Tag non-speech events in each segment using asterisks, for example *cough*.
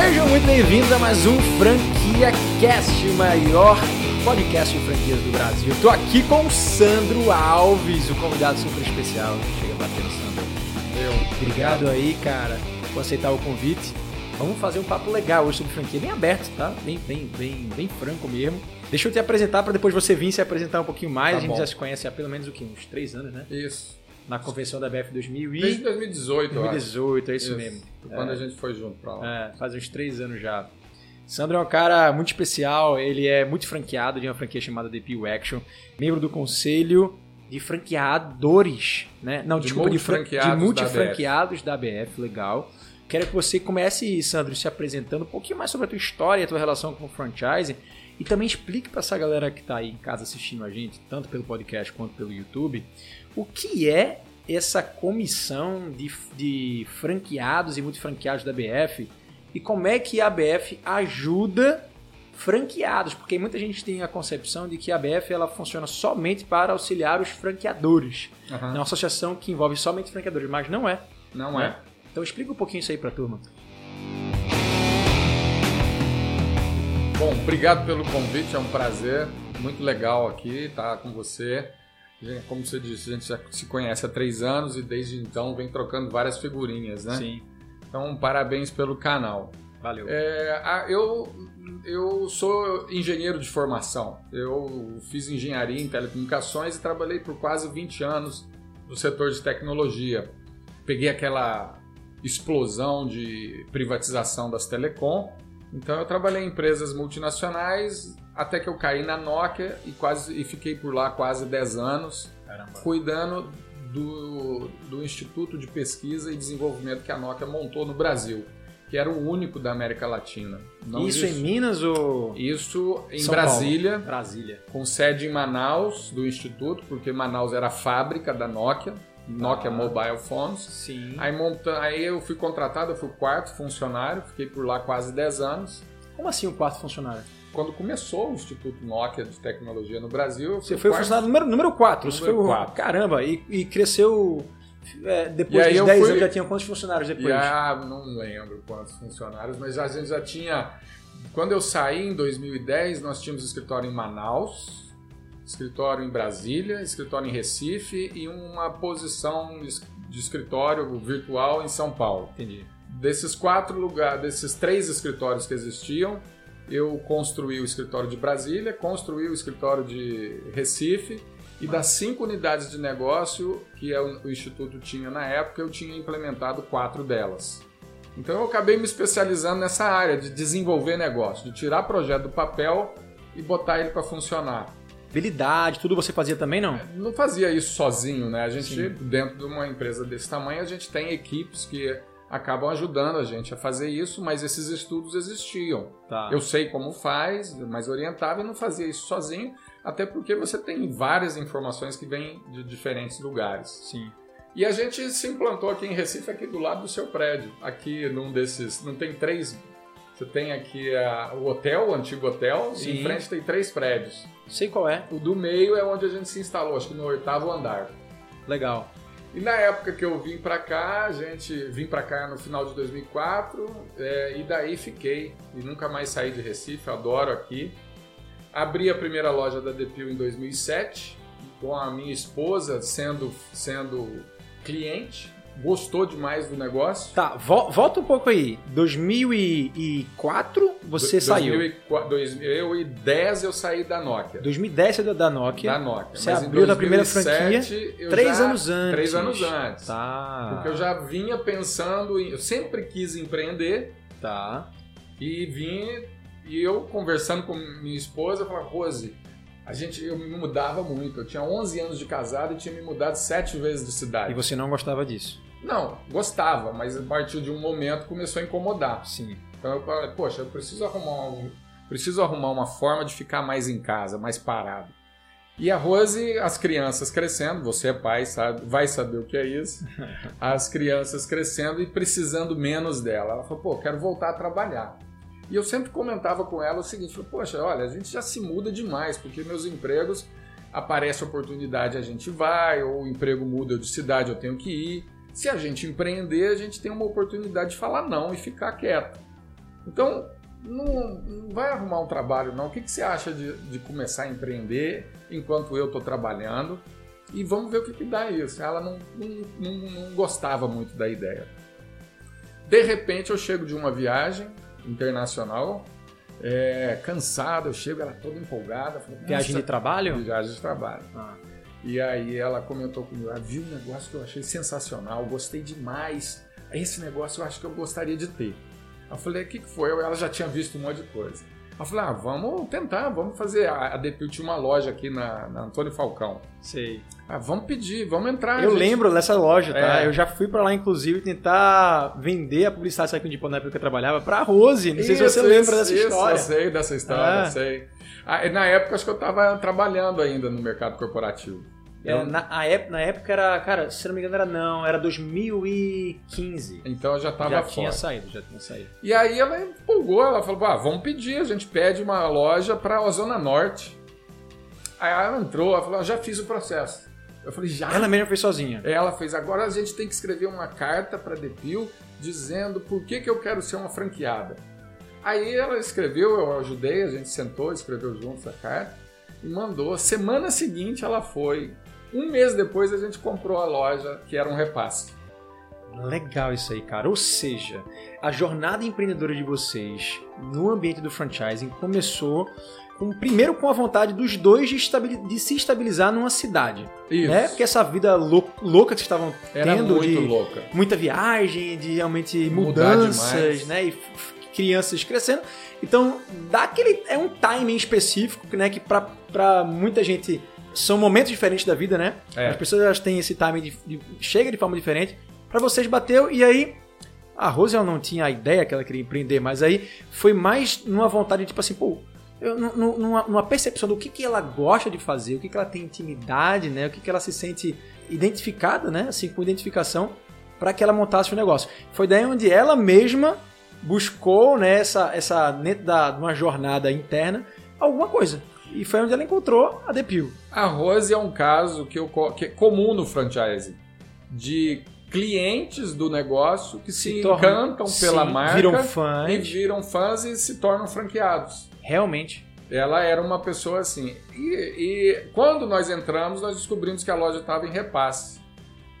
Sejam muito bem-vindos a mais um Franquia Cast, o maior podcast de franquias do Brasil. Estou aqui com o Sandro Alves, o convidado super especial. Chega batendo, Sandro. Eu. Obrigado aí, cara, por aceitar o convite. Vamos fazer um papo legal hoje sobre franquia, bem aberto, tá? Bem, bem, bem, bem franco mesmo. Deixa eu te apresentar para depois você vir se apresentar um pouquinho mais. Tá a gente bom. já se conhece há pelo menos o quê? Uns três anos, né? Isso. Na convenção da BF 2000 e... Desde 2018, eu acho. 2018, é isso, mesmo. Quando a gente foi junto pra lá. É, faz uns três anos já. Sandro é um cara muito especial, ele é muito franqueado de uma franquia chamada The Peel Action, membro do conselho de franqueadores, né? Não, De desculpa, de, fran- multifranqueados de da multifranqueados da ABF, legal. Quero que você comece, Sandro, se apresentando um pouquinho mais sobre a tua história, a tua relação com o franchise e também explique para essa galera que está aí em casa assistindo a gente, tanto pelo podcast quanto pelo YouTube, o que é essa comissão de, de franqueados e multifranqueados da BF e como é que a ABF ajuda franqueados, porque muita gente tem a concepção de que a ABF ela funciona somente para auxiliar os franqueadores. Aham. É uma associação que envolve somente franqueadores, mas não é. Não é? Então explica um pouquinho isso aí pra turma. Bom, obrigado pelo convite, é um prazer. Muito legal aqui estar com você. Gente, Como você disse, a gente já se conhece há três anos e desde então vem trocando várias figurinhas, né? Sim, Então, parabéns pelo canal. valeu. É, eu, eu sou engenheiro de formação. Eu fiz engenharia em telecomunicações e trabalhei por quase 20 anos no setor de tecnologia. Peguei aquela explosão de privatização das telecom. Então eu trabalhei em empresas multinacionais até que eu caí na Nokia e quase e fiquei por lá quase 10 anos Caramba. cuidando do, do Instituto de Pesquisa e Desenvolvimento que a Nokia montou no Brasil, que era o único da América Latina. Não isso em Minas ou Isso em São Brasília, Paulo? Brasília. com sede em Manaus do Instituto, porque Manaus era a fábrica da Nokia, Nokia Ah. Mobile Phones. Sim. Aí, monta... Aí eu fui contratado, eu fui o quarto funcionário, fiquei por lá quase 10 anos. Como assim o quarto funcionário? Quando começou o Instituto Nokia de Tecnologia no Brasil, Você foi o funcionário número, número 4. Você foi Número o... quatro. Caramba, e, e cresceu. é, depois E eu 10 fui- anos já tinha quantos funcionários depois? Ah, não lembro quantos funcionários, mas a gente já tinha. Quando eu saí em 2010, nós tínhamos escritório em Manaus, escritório em Brasília, escritório em Recife e uma posição de escritório virtual em São Paulo. Entendi. Desses quatro lugares, desses três escritórios que existiam, eu construí o escritório de Brasília, construí o escritório de Recife e das cinco unidades de negócio que é o o Instituto tinha na época, eu tinha implementado quatro delas. Então eu acabei me especializando nessa área de desenvolver negócio, de tirar projeto do papel e botar ele para funcionar. Habilidade, tudo você fazia também, não? Não fazia isso sozinho, né? A gente, Sim. dentro de uma empresa desse tamanho, a gente tem equipes que acabam ajudando a gente a fazer isso, mas esses estudos existiam. Tá. Eu sei como faz, mas orientava e não fazia isso sozinho, até porque você tem várias informações que vêm de diferentes lugares. Sim. E a gente se implantou aqui em Recife, aqui do lado do seu prédio. Aqui num desses. Não tem três. Você tem aqui a- o hotel, o antigo hotel, Sim. e em frente tem três prédios. Sei qual é. O do meio é onde a gente se instalou, acho que no oitavo andar. Legal. E na época que eu vim pra cá, a gente vim pra cá no final de 2004 é, e daí fiquei e nunca mais saí de Recife, adoro aqui. Abri a primeira loja da Depil em 2007 com a minha esposa sendo sendo cliente, gostou demais do negócio. Tá, vo- volta um pouco aí. 2004 você Do- saiu. 2004 2010 eu saí da Nokia. 2010 você da Nokia. Da Nokia. Você Mas abriu a primeira 2007, eu Três já- anos antes. Três anos antes. Tá. Porque eu já vinha pensando em. Eu sempre quis empreender Tá. e vim. E eu conversando com minha esposa, eu falava, Rose, a gente, eu me mudava muito. Eu tinha 11 anos de casado e tinha me mudado sete vezes de cidade. E você não gostava disso? Não, gostava, mas a partir de um momento começou a incomodar. Sim. Então eu falei, poxa, eu preciso arrumar, um, preciso arrumar uma forma de ficar mais em casa, mais parado. E a Rose, as crianças crescendo, você é pai, sabe, vai saber o que é isso. *laughs* As crianças crescendo e precisando menos dela. Ela falou, pô, quero voltar a trabalhar. E eu sempre comentava com ela o seguinte, falei, poxa, olha, a gente já se muda demais, porque meus empregos, aparece oportunidade, a gente vai, ou o emprego muda de cidade, eu tenho que ir. Se a gente empreender, a gente tem uma oportunidade de falar não e ficar quieto. Então, não, não vai arrumar um trabalho, não. O que, que você acha de, de começar a empreender enquanto eu estou trabalhando? E vamos ver o que, que dá isso. Ela não, não, não, gostava muito da ideia. De repente, eu chego de uma viagem internacional, é, cansado, eu chego, ela toda empolgada. Falei, viagem de trabalho? Viagem de trabalho. Ah. E aí ela comentou comigo, ah, viu um negócio que eu achei sensacional, gostei demais. Esse negócio eu acho que eu gostaria de ter. Eu falei, o que, que foi? Ela já tinha visto um monte de coisa. Eu falei, ah, vamos tentar, vamos fazer. A Depil tinha uma loja aqui na, na Antônio Falcão. Sei. Ah, vamos pedir, vamos entrar. Eu gente. lembro dessa loja, tá? É. Eu já fui para lá, inclusive, tentar vender a publicidade Saquinho de Pão na época que eu trabalhava pra Rose. Não sei isso, se você lembra dessa isso, história. Eu sei dessa história, é. sei. Ah, na época, acho que eu estava trabalhando ainda no mercado corporativo. É, na, época, na época era, cara, se não me engano era não, era 2015. Então eu já tava Já fora. tinha saído, já tinha saído. E aí ela empolgou, ela falou, ah, vamos pedir, a gente pede uma loja para a Zona Norte. Aí ela entrou, ela falou, ah, já fiz o processo. Eu falei, já? Ela mesma fez sozinha. Ela fez, agora a gente tem que escrever uma carta para Depil dizendo por que, que eu quero ser uma franqueada. Aí ela escreveu, eu ajudei, a gente sentou, escreveu juntos a carta e mandou. Semana seguinte ela foi um mês depois a gente comprou a loja, que era um repasse. Legal isso aí, cara. Ou seja, a jornada empreendedora de vocês no ambiente do franchising começou com, primeiro com a vontade dos dois de, de se estabilizar numa cidade. Isso. Né? Porque essa vida lou louca que vocês estavam Era tendo muito de louca. muita viagem, de realmente mudanças, né? E crianças crescendo. Então, dá aquele é um timing específico, né, que para muita gente são momentos diferentes da vida, né? É. As pessoas elas têm esse timing de, de chega de forma diferente. Para vocês bateu e aí a Rose ela não tinha a ideia que ela queria empreender, mas aí foi mais numa vontade tipo assim, pô, eu, numa, numa, percepção do que, que ela gosta de fazer, o que, que ela tem intimidade, né? O que, que ela se sente identificada, né? Assim, com identificação para que ela montasse o negócio. Foi daí onde ela mesma buscou, né, essa, essa dentro da, de uma jornada interna, alguma coisa. E foi onde ela encontrou a Depil. A Rose é um caso que, eu, que é comum no franchise. De clientes do negócio que se, se encantam pela sim, marca viram fãs. e viram fãs e se tornam franqueados. Realmente. Ela era uma pessoa assim. E, e quando nós entramos, nós descobrimos que a loja estava em repasse.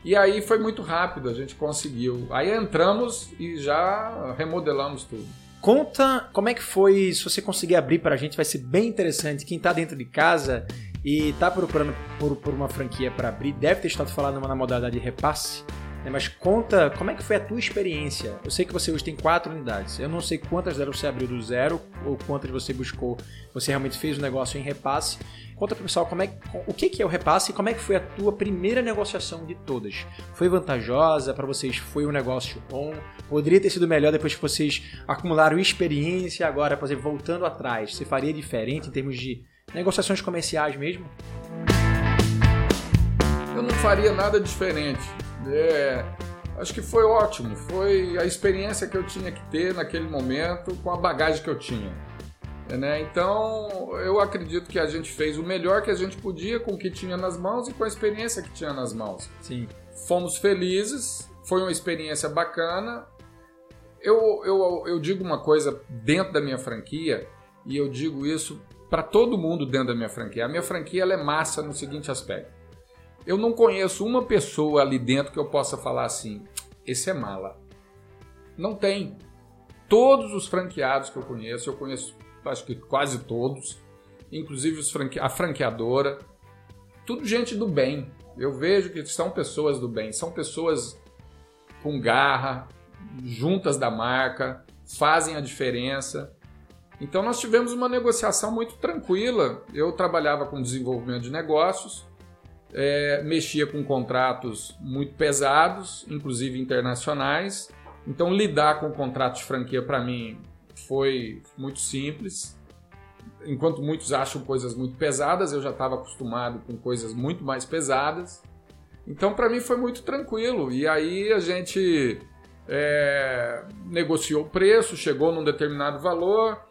E aí foi muito rápido, a gente conseguiu. Aí entramos e já remodelamos tudo. Conta como é que foi, se você conseguir abrir para a gente, vai ser bem interessante. Quem está dentro de casa e está procurando por, por uma franquia para abrir, deve ter estado falando na modalidade de repasse. Né? Mas conta como é que foi a tua experiência. Eu sei que você hoje tem quatro unidades. Eu não sei quantas delas você abriu do zero ou quantas você buscou, você realmente fez o um negócio em repasse. Conta pro pessoal como é, o que é o repasse e como é que foi a tua primeira negociação de todas. Foi vantajosa para vocês? Foi um negócio bom? Poderia ter sido melhor depois que vocês acumularam experiência agora, por voltando atrás, você faria diferente em termos de negociações comerciais mesmo? Eu não faria nada diferente. É, acho que foi ótimo. Foi a experiência que eu tinha que ter naquele momento com a bagagem que eu tinha. Né? Então, eu acredito que a gente fez o melhor que a gente podia com o que tinha nas mãos e com a experiência que tinha nas mãos. Sim. Fomos felizes, foi uma experiência bacana. Eu, eu, eu digo uma coisa dentro da minha franquia, e eu digo isso para todo mundo dentro da minha franquia. A minha franquia é massa no seguinte aspecto. Eu não conheço uma pessoa ali dentro que eu possa falar assim: esse é mala. Não tem. Todos os franqueados que eu conheço, eu conheço acho que quase todos, inclusive franque... a franqueadora, tudo gente do bem. Eu vejo que são pessoas do bem, são pessoas com garra, juntas da marca, fazem a diferença. Então nós tivemos uma negociação muito tranquila. Eu trabalhava com desenvolvimento de negócios, é, mexia com contratos muito pesados, inclusive internacionais. Então lidar com contratos de franquia para mim foi muito simples. Enquanto muitos acham coisas muito pesadas, eu já estava acostumado com coisas muito mais pesadas. Então, para mim, foi muito tranquilo. E aí a gente é, negociou o preço, chegou num determinado valor.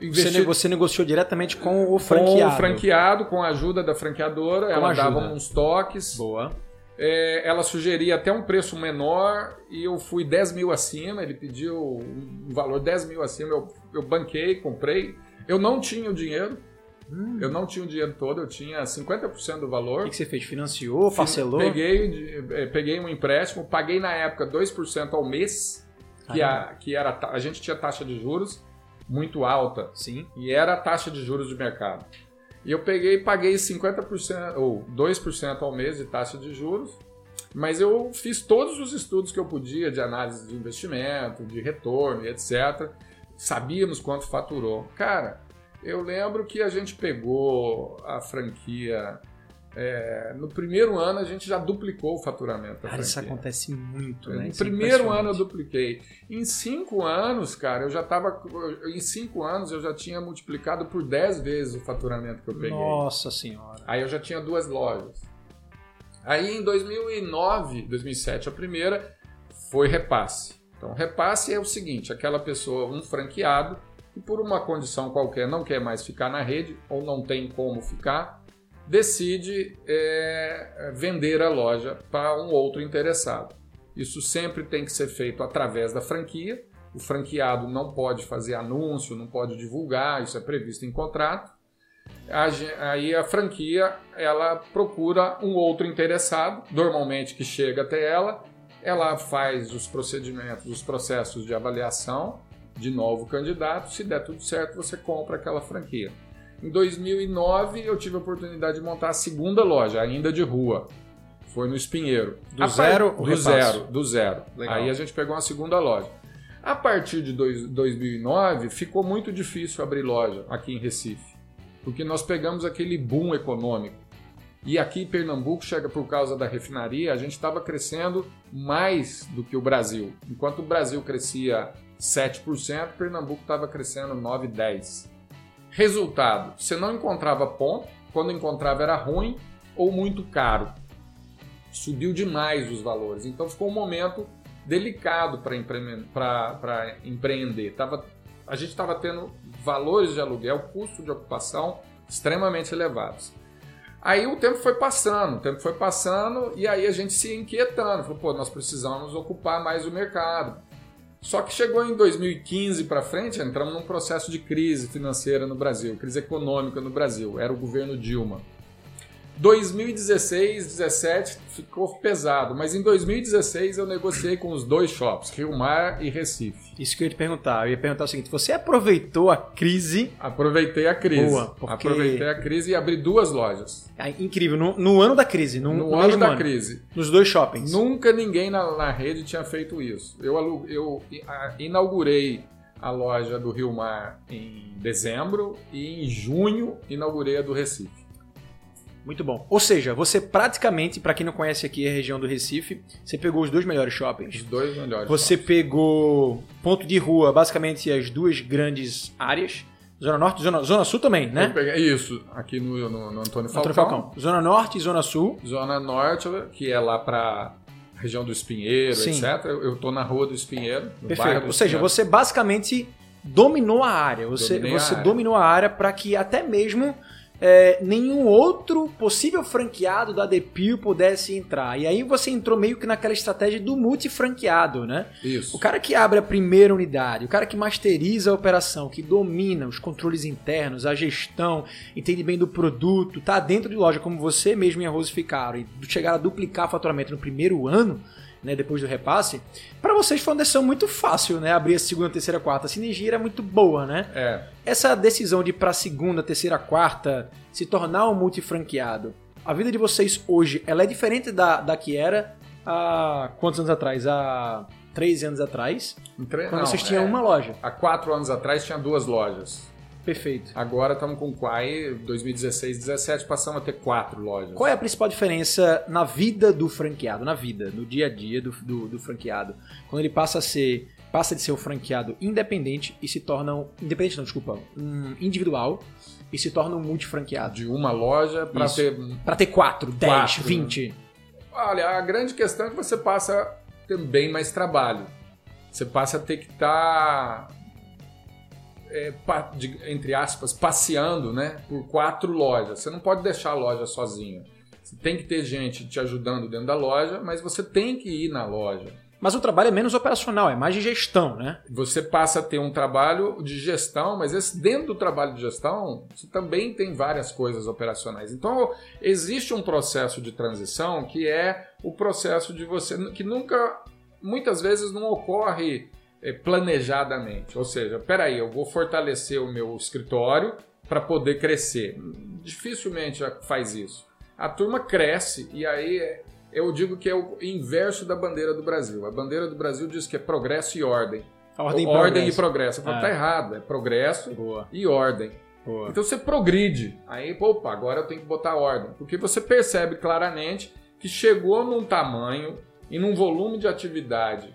Você, você, negociou diretamente com o franqueado? Com o franqueado, com a ajuda da franqueadora. Com ela ajuda. dava uns toques. Boa. é, ela sugeria até um preço menor e eu fui 10 mil acima. Ele pediu um valor 10 mil acima, eu, eu banquei, comprei. Eu não tinha o dinheiro, Hum. Eu não tinha o dinheiro todo, eu tinha 50% do valor. O que, que, você fez? Financiou, parcelou? Peguei, eh, peguei um empréstimo, paguei na época 2% ao mês, que, a, que era a gente tinha taxa de juros muito alta. Sim. E era a taxa de juros de mercado. E eu peguei e paguei 50% ou 2% ao mês de taxa de juros. Mas eu fiz todos os estudos que eu podia de análise de investimento, de retorno e etc. Sabíamos quanto faturou. Cara, eu lembro que a gente pegou a franquia. É, no primeiro ano a gente já duplicou o faturamento. Cara, isso acontece muito, né? No isso é primeiro ano eu dupliquei. Em cinco anos, cara, eu já tava. Em cinco anos eu já tinha multiplicado por dez vezes o faturamento que eu peguei. Nossa senhora. Aí eu já tinha duas lojas. Aí em 2009, 2007, a primeira foi repasse. Então, repasse é o seguinte: aquela pessoa, um franqueado, que por uma condição qualquer não quer mais ficar na rede ou não tem como ficar, decide é, vender a loja para um outro interessado. Isso sempre tem que ser feito através da franquia. O franqueado não pode fazer anúncio, não pode divulgar, isso é previsto em contrato. Aí a franquia ela procura um outro interessado, normalmente que chega até ela, ela faz os procedimentos, os processos de avaliação de novo candidato. Se der tudo certo, você compra aquela franquia. Em 2009, eu tive a oportunidade de montar a segunda loja, ainda de rua. Foi no Espinheiro. Do a zero? Do zero, do zero. Legal. Aí a gente pegou uma segunda loja. A partir de dois, 2009, ficou muito difícil abrir loja aqui em Recife, porque nós pegamos aquele boom econômico. E aqui em Pernambuco, chega por causa da refinaria, a gente estava crescendo mais do que o Brasil. Enquanto o Brasil crescia 7%, Pernambuco estava crescendo 9, 10. Resultado, você não encontrava ponto, quando encontrava era ruim ou muito caro. Subiu demais os valores, então ficou um momento delicado para empreender. Tava, a gente estava tendo valores de aluguel, custo de ocupação extremamente elevados. Aí o tempo foi passando, o tempo foi passando e aí a gente se inquietando. Falou, pô, nós precisamos ocupar mais o mercado. Só que chegou em 2015 para frente, entramos num processo de crise financeira no Brasil, crise econômica no Brasil. Era o governo Dilma. 2016, 17 ficou pesado, mas em 2016 eu negociei com os dois shops, Rio Mar e Recife. Isso que eu ia te perguntar. Eu ia perguntar o seguinte: você aproveitou a crise? Aproveitei a crise. Boa, porque... Aproveitei a crise e abri duas lojas. É incrível. No, no ano da crise. No, no, no ano da ano, crise. Nos dois shoppings. Nunca ninguém na, na rede tinha feito isso. Eu, eu inaugurei a loja do Rio Mar em dezembro e em junho inaugurei a do Recife. Muito bom. Ou seja, você praticamente, para quem não conhece aqui a região do Recife, você pegou os dois melhores shoppings. Os dois melhores. Você shoppings. pegou ponto de rua, basicamente as duas grandes áreas. Zona Norte e Zona, Zona Sul também, né? Peguei, isso, aqui no, no, no Antônio, Falcão. Antônio Falcão. Zona Norte e Zona Sul. Zona Norte, que é lá para região do Espinheiro, Sim. etc. Eu tô na rua do Espinheiro. Perfeito. Ou seja, você basicamente dominou a área. Você, você a área. dominou a área para que até mesmo é, nenhum outro possível franqueado da Depil pudesse entrar. E aí você entrou meio que naquela estratégia do multifranqueado, né? Isso. O cara que abre a primeira unidade, o cara que masteriza a operação, que domina os controles internos, a gestão, entende bem do produto, tá dentro de loja como você mesmo e a Rose ficaram, e chegar a duplicar o faturamento no primeiro ano, né, depois do repasse, para vocês foi uma decisão muito fácil, né? Abrir a segunda, terceira, quarta. A sinergia era muito boa, né? É. Essa decisão de ir para segunda, terceira, quarta, se tornar um multifranqueado, a vida de vocês hoje, ela é diferente da, da que era há quantos anos atrás? Há 13 anos atrás? Quando Não, vocês tinham é, uma loja. Há quatro anos atrás tinha duas lojas. Perfeito. Agora estamos com o Quai, 2016, 17, passamos a ter quatro lojas. Qual é a principal diferença na vida do franqueado, na vida, no dia a dia do, do, do franqueado, quando ele passa a ser passa de ser um franqueado independente e se torna um, independente não, desculpa, um individual e se torna um multifranqueado. De uma loja para ter para ter quatro, dez, quatro, vinte. Olha, a grande questão é que você passa a ter bem mais trabalho. Você passa a ter que estar tá é, de, entre aspas, passeando né, por quatro lojas. Você não pode deixar a loja sozinha. Você tem que ter gente te ajudando dentro da loja, mas você tem que ir na loja. Mas o trabalho é menos operacional, é mais de gestão, né? Você passa a ter um trabalho de gestão, mas esse, dentro do trabalho de gestão, você também tem várias coisas operacionais. Então, existe um processo de transição que é o processo de você. que nunca, muitas vezes, não ocorre planejadamente. Ou seja, peraí, eu vou fortalecer o meu escritório para poder crescer. Dificilmente faz isso. A turma cresce e aí eu digo que é o inverso da bandeira do Brasil. A bandeira do Brasil diz que é progresso e ordem. Ordem, e, ordem e progresso. Eu falo, É. tá errado, é progresso Boa, e ordem. boa. Então você progride. Aí, opa, agora eu tenho que botar ordem. Porque você percebe claramente que chegou num tamanho e num volume de atividade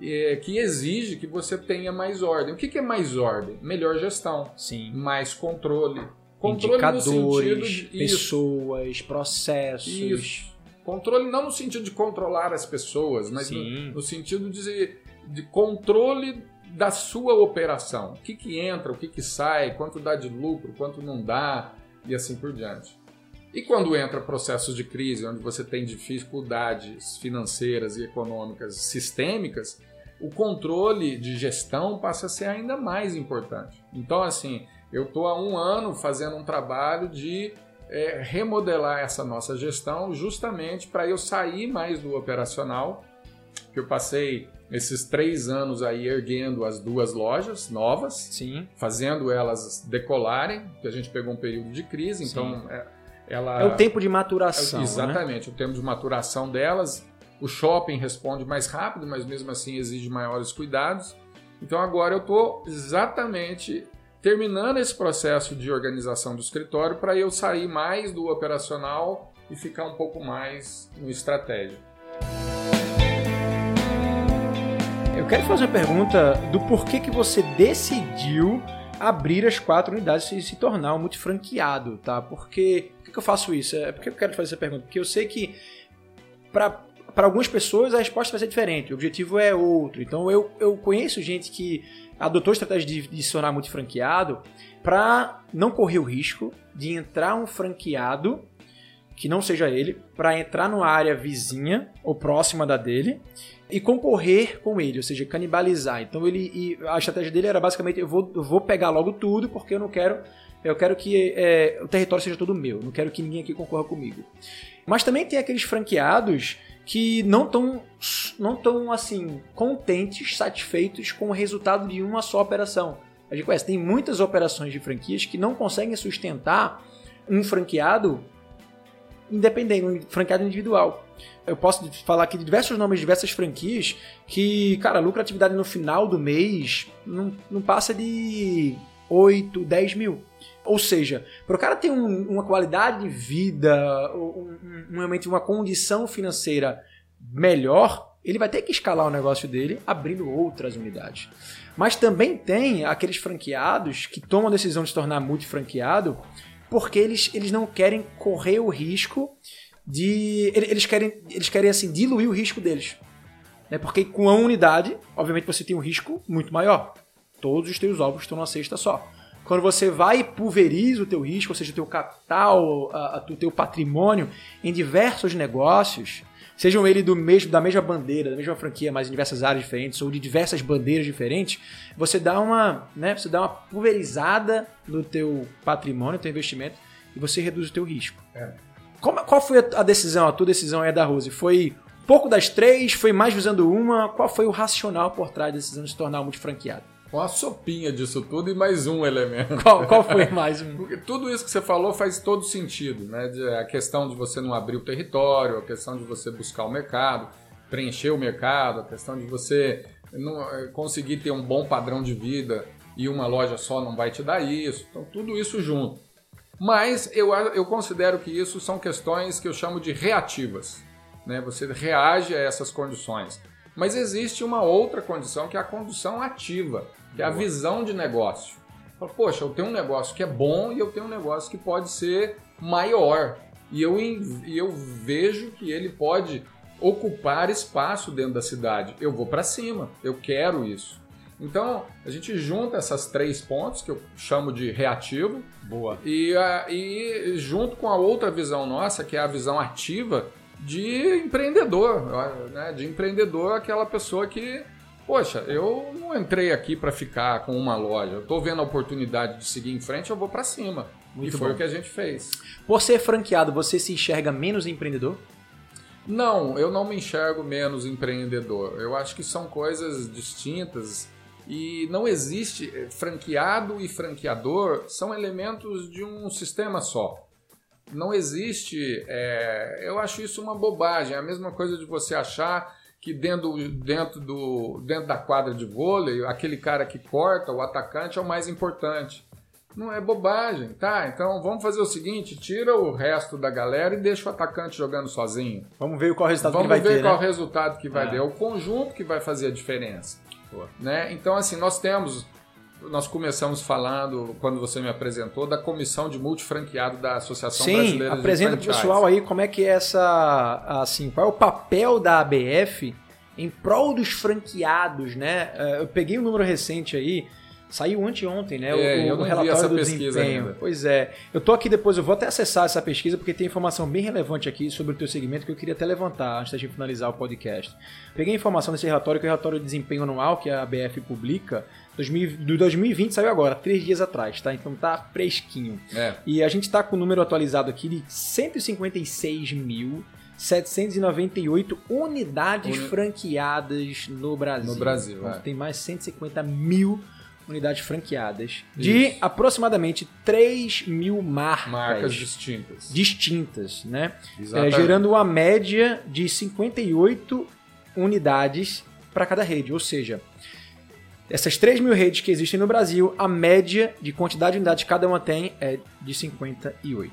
eh, que exige que você tenha mais ordem. O que que é mais ordem? Melhor gestão, Sim. mais controle. Controle no sentido Indicadores, de isso. pessoas, processos. Isso. Controle não no sentido de controlar as pessoas, mas no, no sentido de, de controle da sua operação. O que, que entra, o que, que sai, quanto dá de lucro, quanto não dá, e assim por diante. E quando entra processos de crise, onde você tem dificuldades financeiras e econômicas sistêmicas, o controle de gestão passa a ser ainda mais importante. Então, assim, eu estou há um ano fazendo um trabalho de é, remodelar essa nossa gestão justamente para eu sair mais do operacional, que eu passei esses três anos aí erguendo as duas lojas novas, Sim. fazendo elas decolarem, que a gente pegou um período de crise, então é, ela É o tempo de maturação. né? Exatamente, o tempo de maturação delas. O shopping responde mais rápido, mas mesmo assim exige maiores cuidados. Então agora eu estou exatamente terminando esse processo de organização do escritório para eu sair mais do operacional e ficar um pouco mais no estratégico. Eu quero fazer uma pergunta do porquê que você decidiu abrir as quatro unidades e se tornar um multifranqueado, tá? Porque, por que, que eu faço isso? É porque eu quero fazer essa pergunta? Porque eu sei que para algumas pessoas a resposta vai ser diferente, o objetivo é outro. Então eu, eu conheço gente que adotou a estratégia de, de se tornar multifranqueado para não correr o risco de entrar um franqueado que não seja ele, para entrar numa área vizinha ou próxima da dele e concorrer com ele, ou seja, canibalizar. Então ele a estratégia dele era basicamente eu vou, eu vou pegar logo tudo porque eu não quero eu quero que é, o território seja todo meu, não quero que ninguém aqui concorra comigo. Mas também tem aqueles franqueados que não estão não tão assim contentes, satisfeitos com o resultado de uma só operação. A gente conhece, tem muitas operações de franquias que não conseguem sustentar um franqueado independente, um franqueado individual. Eu posso falar aqui de diversos nomes de diversas franquias que, cara, a lucratividade no final do mês não, não passa de 8, 10 mil. Ou seja, para o cara ter um, uma qualidade de vida, um, realmente uma condição financeira melhor, ele vai ter que escalar o negócio dele abrindo outras unidades. Mas também tem aqueles franqueados que tomam a decisão de se tornar multifranqueado porque eles, eles não querem correr o risco de. Eles querem, eles querem assim, diluir o risco deles. Né? Porque com a unidade, obviamente você tem um risco muito maior. Todos os teus ovos estão numa cesta só. Quando você vai e pulveriza o teu risco, ou seja, o teu capital, a, a, o teu patrimônio em diversos negócios, sejam eles do mesmo, da mesma bandeira, da mesma franquia, mas em diversas áreas diferentes, ou de diversas bandeiras diferentes, você dá uma, né, você dá uma pulverizada no teu patrimônio, no teu investimento, e você reduz o teu risco. É. Como, qual foi a decisão, a tua decisão é da Rose? Foi pouco das três? Foi mais visando uma? Qual foi o racional por trás da decisão de se tornar multifranqueado? Uma sopinha disso tudo e mais um elemento. *laughs* Qual, qual foi mais um? Porque tudo isso que você falou faz todo sentido, né? A questão de você não abrir o território, a questão de você buscar o mercado, preencher o mercado, a questão de você não, conseguir ter um bom padrão de vida e uma loja só não vai te dar isso. Então, tudo isso junto. Mas eu, eu considero que isso são questões que eu chamo de reativas. Né? Você reage a essas condições. Mas existe uma outra condição que é a condição ativa, que é a visão de negócio. Poxa, eu tenho um negócio que é bom e eu tenho um negócio que pode ser maior. E eu, e eu vejo que ele pode ocupar espaço dentro da cidade. Eu vou para cima, eu quero isso. Então, a gente junta essas três pontos, que eu chamo de reativo. Boa. E, a, e junto com a outra visão nossa, que é a visão ativa de empreendedor. Né? De empreendedor, aquela pessoa que, poxa, eu não entrei aqui para ficar com uma loja. Eu estou vendo a oportunidade de seguir em frente, eu vou para cima. Muito e foi bom. o que a gente fez. Por ser franqueado, você se enxerga menos empreendedor? Não, eu não me enxergo menos empreendedor. Eu acho que são coisas distintas e não existe eh, franqueado e franqueador são elementos de um sistema só. Não existe. É, eu acho isso uma bobagem. É a mesma coisa de você achar que dentro, dentro, do, dentro da quadra de vôlei, aquele cara que corta, o atacante, é o mais importante. Não é bobagem, tá? Então vamos fazer o seguinte: tira o resto da galera e deixa o atacante jogando sozinho. Vamos ver qual resultado vamos que vai ter. Vamos ver qual né? resultado que vai é. ter. É o conjunto que vai fazer a diferença. Né? Então, assim, nós temos. Nós começamos falando, quando você me apresentou, da comissão de multifranqueado da Associação Sim, Brasileira de apresenta pro pessoal aí como é que é essa. Assim, qual é o papel da ABF em prol dos franqueados, né? É, eu peguei um número recente aí Saiu anteontem, né? É, o, o relatório do desempenho. Ainda. Pois é. Eu tô aqui depois, eu vou até acessar essa pesquisa porque tem informação bem relevante aqui sobre o teu segmento que eu queria até levantar antes de finalizar o podcast. Peguei informação desse relatório, que é o relatório de desempenho anual que a ABF publica. 2000, do 2020 saiu agora, três dias atrás, tá? Então tá fresquinho. É. E a gente tá com o número atualizado aqui de 156 mil 798 unidades Uni... franqueadas no Brasil. No Brasil, então, é. Tem mais 150 mil unidades franqueadas de Isso. aproximadamente 3 mil marcas, marcas distintas. Distintas, né? É, gerando uma média de 58 unidades para cada rede. Ou seja, essas 3 mil redes que existem no Brasil, a média de quantidade de unidades que cada uma tem é de 58.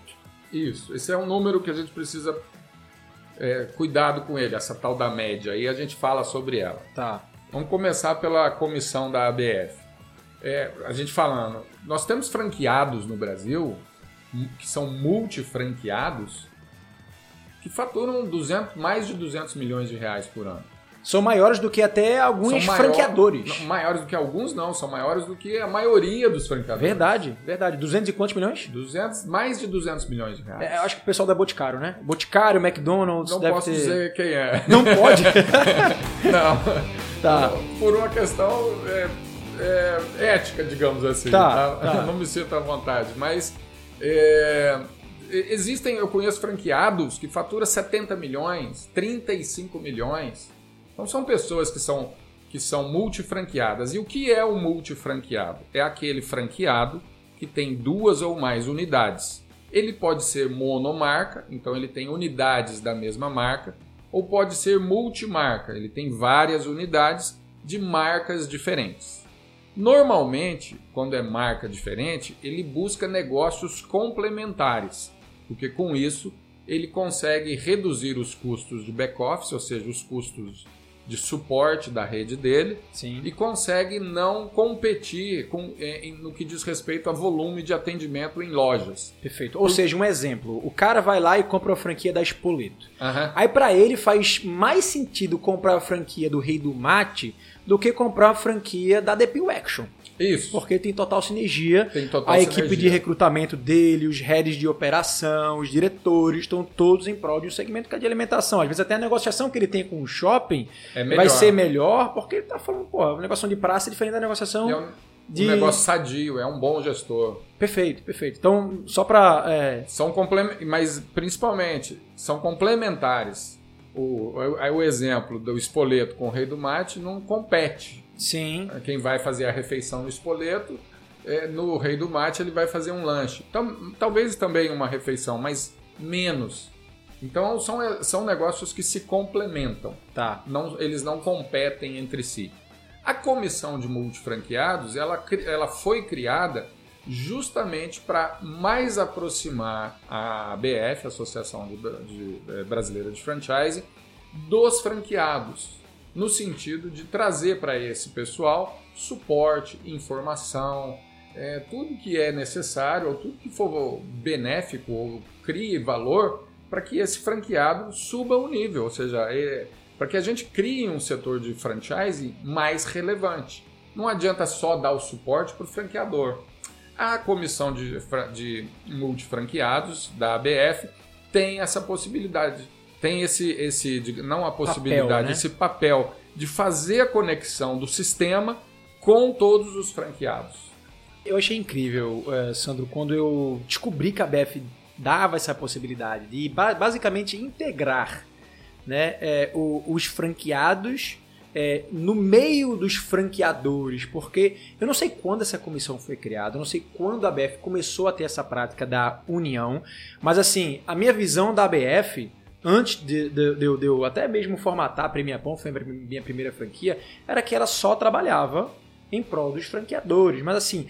Isso. Esse é um número que a gente precisa é, cuidado com ele, essa tal da média. Aí a gente fala sobre ela. Tá. Vamos começar pela comissão da ABF é, a gente falando, nós temos franqueados no Brasil, que são multifranqueados, que faturam 200, mais de 200 milhões de reais por ano. São maiores do que até alguns maior, franqueadores. Não, maiores do que alguns não, são maiores do que a maioria dos franqueadores. Verdade, verdade. 200 e quantos milhões? 200, mais de 200 milhões de reais. É, eu acho que o pessoal da Boticário, né? Boticário, McDonald's, Não deve posso ter... dizer quem é. Não pode? *laughs* não. Tá. Por uma questão é, é, ética, digamos assim. Tá, tá? tá. *laughs* Não me sinto à vontade. Mas é, existem, eu conheço franqueados que faturam 70 milhões, 35 milhões. Então são pessoas que são, que são multifranqueadas. E o que é o multifranqueado? É aquele franqueado que tem duas ou mais unidades. Ele pode ser monomarca, então ele tem unidades da mesma marca, ou pode ser multimarca, ele tem várias unidades de marcas diferentes. Normalmente, quando é marca diferente, ele busca negócios complementares, porque com isso ele consegue reduzir os custos de back-office, ou seja, os custos de suporte da rede dele Sim. e consegue não competir com, é, no que diz respeito a volume de atendimento em lojas. Perfeito. Ou seja, um exemplo: o cara vai lá e compra a franquia da Espoleto. Uhum. Aí para ele faz mais sentido comprar a franquia do Rei do Mate do que comprar a franquia da The Pill Action. Isso. Porque tem total sinergia. Tem total a sinergia. equipe de recrutamento dele, os heads de operação, os diretores, estão todos em prol de um segmento que é de alimentação. Às vezes até a negociação que ele tem com o shopping é vai ser melhor, porque ele tá falando, pô, a negociação de praça é diferente da negociação. É um, de... um negócio sadio, é um bom gestor. Perfeito, perfeito. Então, só para. É... São complementares, mas principalmente, são complementares. O, o, o exemplo do espoleto com o rei do mate não compete. Sim. Quem vai fazer a refeição no espoleto, é, no Rei do Mate ele vai fazer um lanche. Então, talvez também uma refeição, mas menos. Então são, são negócios que se complementam. Tá. Não, eles não competem entre si. A comissão de multifranqueados ela, ela foi criada justamente para mais aproximar a ABF, a Associação de, de, de, Brasileira de Franchise, dos franqueados no sentido de trazer para esse pessoal suporte, informação, é, tudo que é necessário, ou tudo que for benéfico ou crie valor para que esse franqueado suba o nível, ou seja, é, para que a gente crie um setor de franchise mais relevante. não adianta só dar o suporte para o franqueador. A comissão de, de multifranqueados da ABF tem essa possibilidade, tem esse, esse não a possibilidade, papel, né? esse papel de fazer a conexão do sistema com todos os franqueados. Eu achei incrível, uh, Sandro, quando eu descobri que a BF dava essa possibilidade de basicamente integrar né, é, o, os franqueados é, no meio dos franqueadores, porque eu não sei quando essa comissão foi criada, eu não sei quando a BF começou a ter essa prática da união, mas assim, a minha visão da ABF antes de, de, de, de, eu até mesmo formatar a Premier Pão, foi a minha primeira franquia, era que ela só trabalhava em prol dos franqueadores. Mas assim,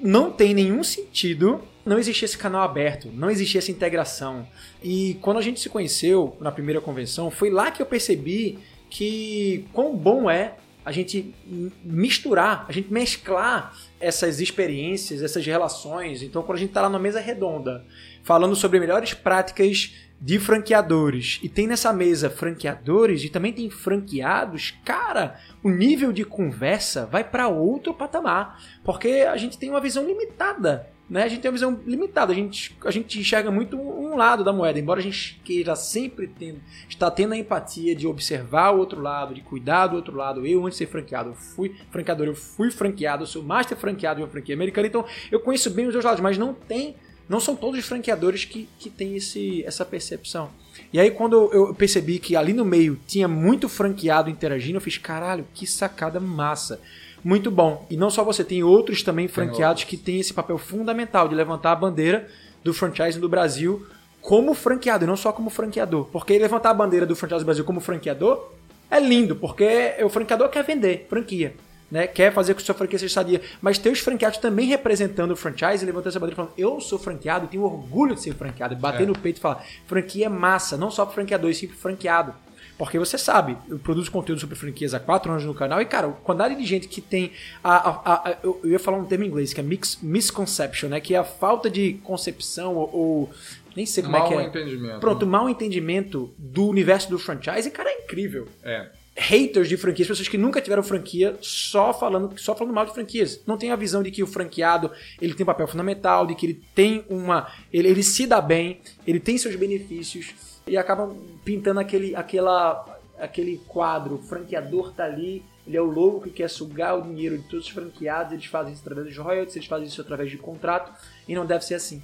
não tem nenhum sentido não existir esse canal aberto, não existia essa integração. E quando a gente se conheceu na primeira convenção, foi lá que eu percebi que quão bom é a gente misturar, a gente mesclar essas experiências, essas relações. Então, quando a gente está lá na mesa redonda, falando sobre melhores práticas de franqueadores. E tem nessa mesa franqueadores e também tem franqueados, cara, o nível de conversa vai para outro patamar, porque a gente tem uma visão limitada, né? A gente tem uma visão limitada, a gente, a gente enxerga muito um lado da moeda, embora a gente queira sempre ter, estar tendo a empatia de observar o outro lado, de cuidar do outro lado. Eu, antes de ser franqueado, fui franqueador, eu fui franqueado, sou master franqueado de uma franquia americana, então eu conheço bem os dois lados, mas não tem não são todos os franqueadores que, que têm esse, essa percepção. E aí, quando eu percebi que ali no meio tinha muito franqueado interagindo, eu fiz, caralho, que sacada massa. Muito bom. E não só você, tem outros também franqueados que têm esse papel fundamental de levantar a bandeira do franchising do Brasil como franqueado, e não só como franqueador. Porque levantar a bandeira do franchising do Brasil como franqueador é lindo, porque o franqueador quer vender franquia né, quer fazer com que sua franquia seja sadia, mas ter os franqueados também representando o franchise, levantando essa bandeira falando, eu sou franqueado, tenho orgulho de ser franqueado, bater é. no peito e falar, franquia é massa, não só para franqueador, e sim para franqueado. Porque você sabe, eu produzo conteúdo sobre franquias há quatro anos no canal e, cara, a quantidade de gente que tem a, a, a, eu ia falar um termo em inglês, que é mix, misconception, né? Que é a falta de concepção ou, ou nem sei como mal é que é. entendimento. Pronto, mal entendimento do universo do franchise, cara, é incrível. É haters de franquias, pessoas que nunca tiveram franquia, só falando, só falando mal de franquias. Não tem a visão de que o franqueado ele tem um papel fundamental, de que ele tem uma. Ele, ele se dá bem, ele tem seus benefícios e acabam pintando aquele, aquela, aquele quadro. O franqueador tá ali, ele é o louco que quer sugar o dinheiro de todos os franqueados, eles fazem isso através de royalties, eles fazem isso através de contrato, e não deve ser assim.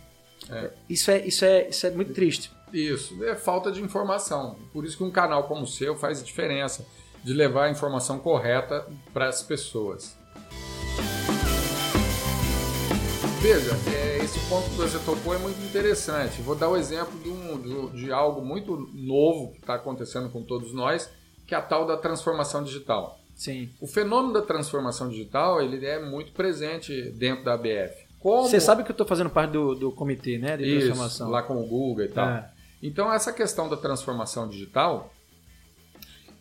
É. Isso, é, isso, é, isso é muito triste. Isso, é falta de informação. Por isso que um canal como o seu faz diferença de levar a informação correta para as pessoas. Veja, é, esse ponto que você tocou é muito interessante. Vou dar o exemplo de, um, de, de algo muito novo que está acontecendo com todos nós, que é a tal da transformação digital. Sim. O fenômeno da transformação digital ele é muito presente dentro da ABF. Como... Você sabe que eu estou fazendo parte do, do comitê né, de Isso, transformação. lá com o Google e tal. É. Então, essa questão da transformação digital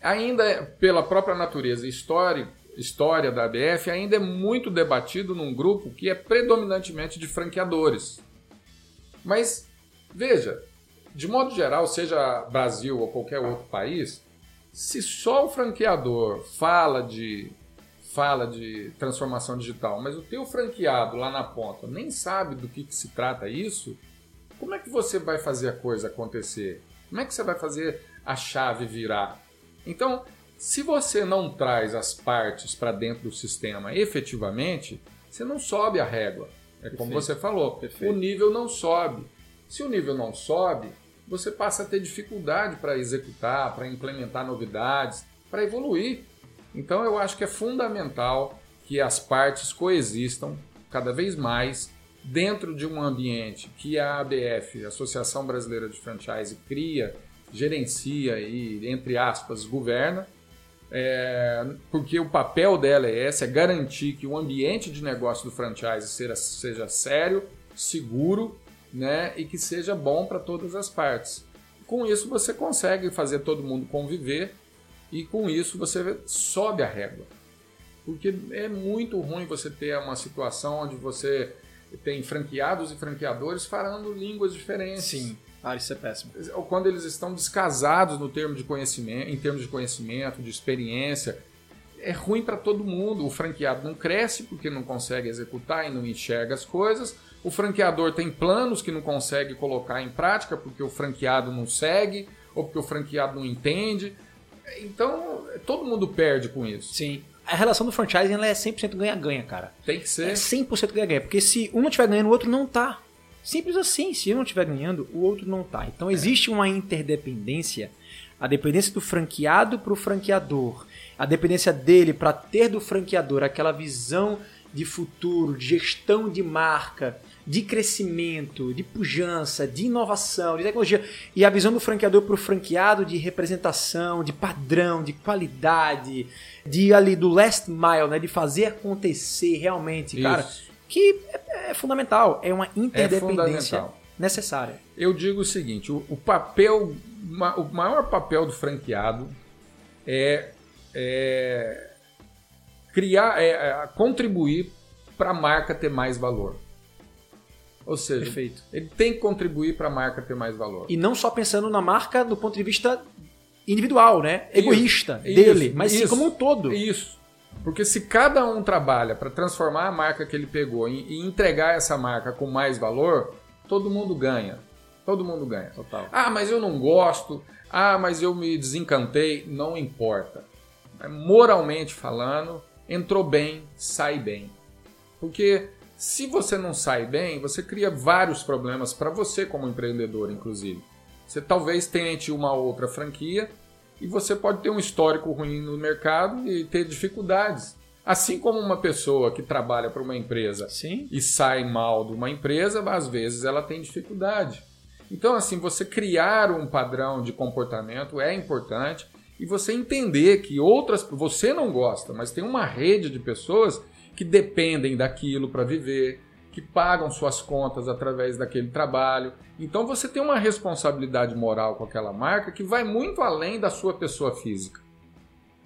ainda pela própria natureza história, história da ABF, ainda é muito debatido num grupo que é predominantemente de franqueadores. Mas, veja, de modo geral, seja Brasil ou qualquer outro país, se só o franqueador fala de fala de transformação digital, mas o teu franqueado lá na ponta nem sabe do que, que se trata isso, como é que você vai fazer a coisa acontecer? Como é que você vai fazer a chave virar? Então, se você não traz as partes para dentro do sistema efetivamente, você não sobe a régua. É como Perfeito. você falou, Perfeito. o nível não sobe. Se o nível não sobe, você passa a ter dificuldade para executar, para implementar novidades, para evoluir. Então eu acho que é fundamental que as partes coexistam cada vez mais dentro de um ambiente que a ABF, a Associação Brasileira de Franchise, cria gerencia e, entre aspas, governa, é, porque o papel dela é esse, é garantir que o ambiente de negócio do franchise seja, seja sério, seguro né, e que seja bom para todas as partes. Com isso você consegue fazer todo mundo conviver e com isso você sobe a régua. Porque é muito ruim você ter uma situação onde você tem franqueados e franqueadores falando línguas diferentes. Sim. Ah, isso é péssimo. Ou quando eles estão descasados no termo de conhecimento, em termos de conhecimento, de experiência. é ruim para todo mundo. O franqueado não cresce porque não consegue executar e não enxerga as coisas. O franqueador tem planos que não consegue colocar em prática porque o franqueado não segue ou porque o franqueado não entende. Então, todo mundo perde com isso. Sim. A relação do franchising ela é 100% ganha-ganha, cara. Tem que ser. É 100% ganha-ganha. Porque se um não estiver ganhando, o outro não tá. Simples assim. Se um não estiver ganhando, o outro não tá. Então, existe uma interdependência. A dependência do franqueado para o franqueador. A dependência dele para ter do franqueador aquela visão de futuro, de gestão de marca, de crescimento, de pujança, de inovação, de tecnologia. E a visão do franqueador para o franqueado de representação, de padrão, de qualidade, de ali do last mile, né? De fazer acontecer realmente, Isso. cara. Que é, é, fundamental. É uma interdependência é necessária. Eu digo o seguinte: o, o papel, o maior papel do franqueado é, é criar, é, é contribuir para a marca ter mais valor. Ou seja, Perfeito. ele tem que contribuir para a marca ter mais valor. E não só pensando na marca do ponto de vista individual, né? Egoísta isso, dele, isso, mas sim como um todo. Isso. Porque se cada um trabalha para transformar a marca que ele pegou e entregar essa marca com mais valor, todo mundo ganha. Todo mundo ganha. Total. Ah, mas eu não gosto. Ah, mas eu me desencantei. Não importa. Moralmente falando, entrou bem, sai bem. Porque se você não sai bem, você cria vários problemas para você como empreendedor, inclusive. Você talvez tente uma outra franquia e você pode ter um histórico ruim no mercado e ter dificuldades. Assim como uma pessoa que trabalha para uma empresa Sim. e sai mal de uma empresa, às vezes ela tem dificuldade. Então, assim, você criar um padrão de comportamento é importante e você entender que outras. Você não gosta, mas tem uma rede de pessoas que dependem daquilo para viver, que pagam suas contas através daquele trabalho. Então você tem uma responsabilidade moral com aquela marca que vai muito além da sua pessoa física.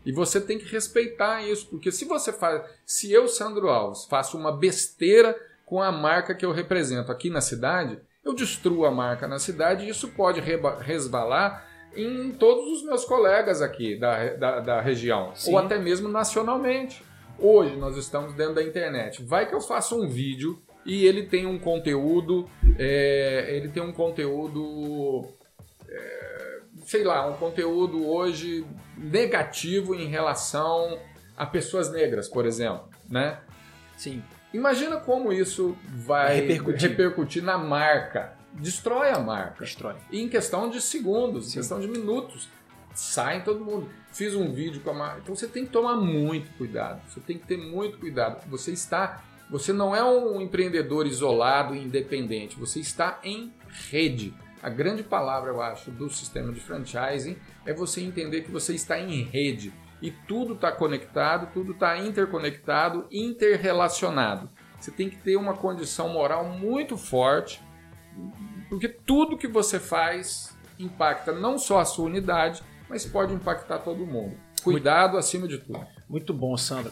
E você tem que respeitar isso, porque se você faz, se eu, Sandro Alves, faço uma besteira com a marca que eu represento aqui na cidade, eu destruo a marca na cidade e isso pode resvalar em todos os meus colegas aqui da, da, da região, Sim. ou até mesmo nacionalmente. Hoje nós estamos dentro da internet. Vai que eu faço um vídeo e ele tem um conteúdo, é, ele tem um conteúdo, é, sei lá, um conteúdo hoje negativo em relação a pessoas negras, por exemplo, né? Sim. Imagina como isso vai repercutir, repercutir na marca. Destrói a marca. Destrói. E em questão de segundos, Sim. em questão de minutos sai todo mundo. Fiz um vídeo com a marca. Então você tem que tomar muito cuidado. Você tem que ter muito cuidado. Você está. Você não é um empreendedor isolado e independente. Você está em rede. A grande palavra, eu acho, do sistema de franchising é você entender que você está em rede. E tudo está conectado, tudo está interconectado, interrelacionado. Você tem que ter uma condição moral muito forte, porque tudo que você faz impacta não só a sua unidade, mas pode impactar todo mundo. Cuidado muito, acima de tudo. Muito bom, Sandra.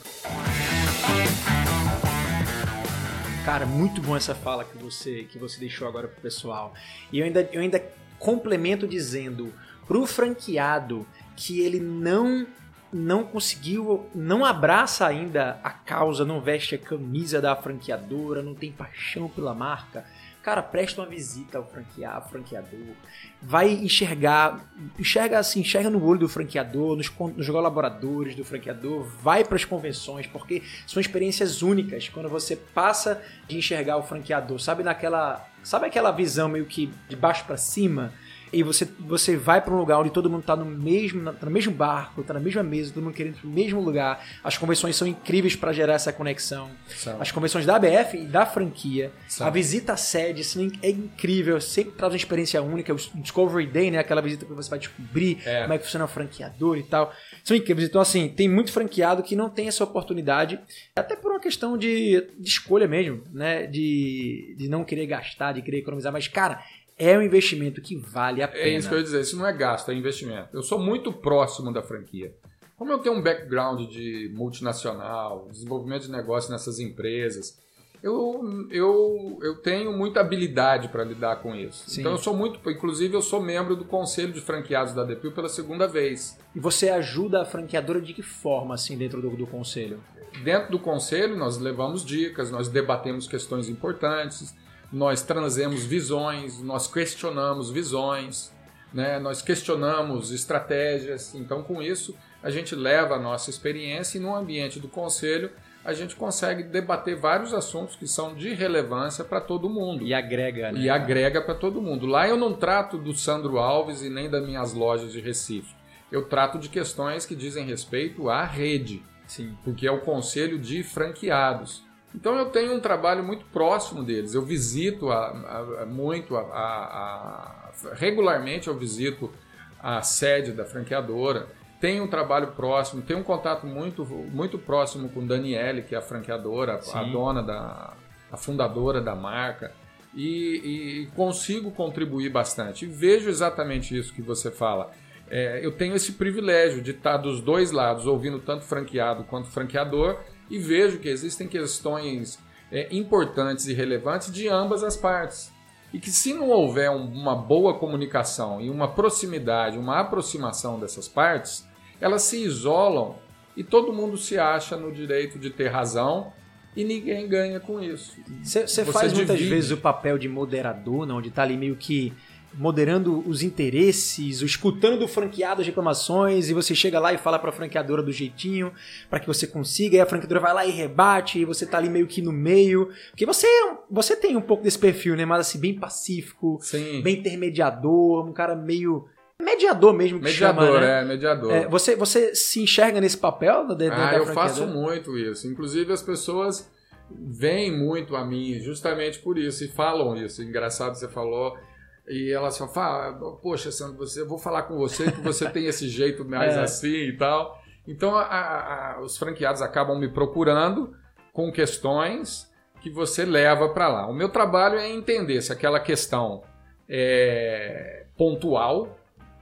Cara, muito bom essa fala que você que você deixou agora pro pessoal. E eu ainda, eu ainda complemento dizendo pro franqueado que ele não não conseguiu, não abraça ainda a causa, não veste a camisa da franqueadora, não tem paixão pela marca Cara, presta uma visita ao franquear, franqueador. Vai enxergar, enxerga assim, enxerga no olho do franqueador, nos, nos colaboradores do franqueador, vai para as convenções, porque são experiências únicas quando você passa de enxergar o franqueador, sabe naquela, sabe aquela visão meio que de baixo para cima? E você, você vai para um lugar onde todo mundo está no mesmo, tá no mesmo barco, está na mesma mesa, todo mundo querendo ir pro mesmo lugar. As convenções são incríveis para gerar essa conexão. São. As convenções da ABF e da franquia, são. a visita à sede assim, é incrível, sempre traz uma experiência única. O Discovery Day, né, aquela visita que você vai descobrir é. como é que funciona o franqueador e tal. São incríveis. Então, assim, tem muito franqueado que não tem essa oportunidade, até por uma questão de, de escolha mesmo, né? De, de não querer gastar, de querer economizar. Mas, cara, é um investimento que vale a pena. É isso que eu ia dizer, isso não é gasto, é investimento. Eu sou muito próximo da franquia. Como eu tenho um background de multinacional, desenvolvimento de negócio nessas empresas, Eu, eu, eu tenho muita habilidade para lidar com isso. Sim. Então eu sou muito, inclusive eu sou membro do conselho de franqueados da Depil pela segunda vez. E você ajuda a franqueadora de que forma, assim, dentro do, do conselho? Dentro do conselho nós levamos dicas, nós debatemos questões importantes, nós trazemos visões, nós questionamos visões, né? nós questionamos estratégias. Então com isso a gente leva a nossa experiência e no ambiente do conselho a gente consegue debater vários assuntos que são de relevância para todo mundo. E agrega, né? E agrega para todo mundo. Lá eu não trato do Sandro Alves e nem das minhas lojas de Recife. Eu trato de questões que dizem respeito à rede, Sim. porque é o conselho de franqueados. Então eu tenho um trabalho muito próximo deles. Eu visito a, a, a muito, a, regularmente eu visito a sede da franqueadora tem um trabalho próximo, tem um contato muito, muito próximo com Daniele, que é a franqueadora, Sim. a dona da. a fundadora da marca, e, e consigo contribuir bastante. E vejo exatamente isso que você fala. É, eu tenho esse privilégio de estar dos dois lados, ouvindo tanto franqueado quanto franqueador, e vejo que existem questões é, importantes e relevantes de ambas as partes. E que se não houver um, uma boa comunicação e uma proximidade, uma aproximação dessas partes, elas se isolam e todo mundo se acha no direito de ter razão e ninguém ganha com isso. Você faz muitas vezes o papel de moderador, não? onde está ali meio que moderando os interesses, escutando do franqueado as reclamações, e você chega lá e fala para a franqueadora do jeitinho, para que você consiga, e a franqueadora vai lá e rebate, e você tá ali meio que no meio. Porque você, você tem um pouco desse perfil, né? Mas assim, bem pacífico, Sim. bem intermediador, um cara meio. Mediador mesmo que mediador, chama, né? é, mediador. É, você, você se enxerga nesse papel da, da ah, eu faço muito isso. Inclusive as pessoas vêm muito a mim justamente por isso e falam isso. Engraçado você falou. E elas só falam, poxa, Sandro, você, eu vou falar com você que você tem esse jeito *laughs* mais É. assim e tal. Então a- a- os franqueados acabam me procurando com questões que você leva para lá. O meu trabalho é entender se aquela questão é pontual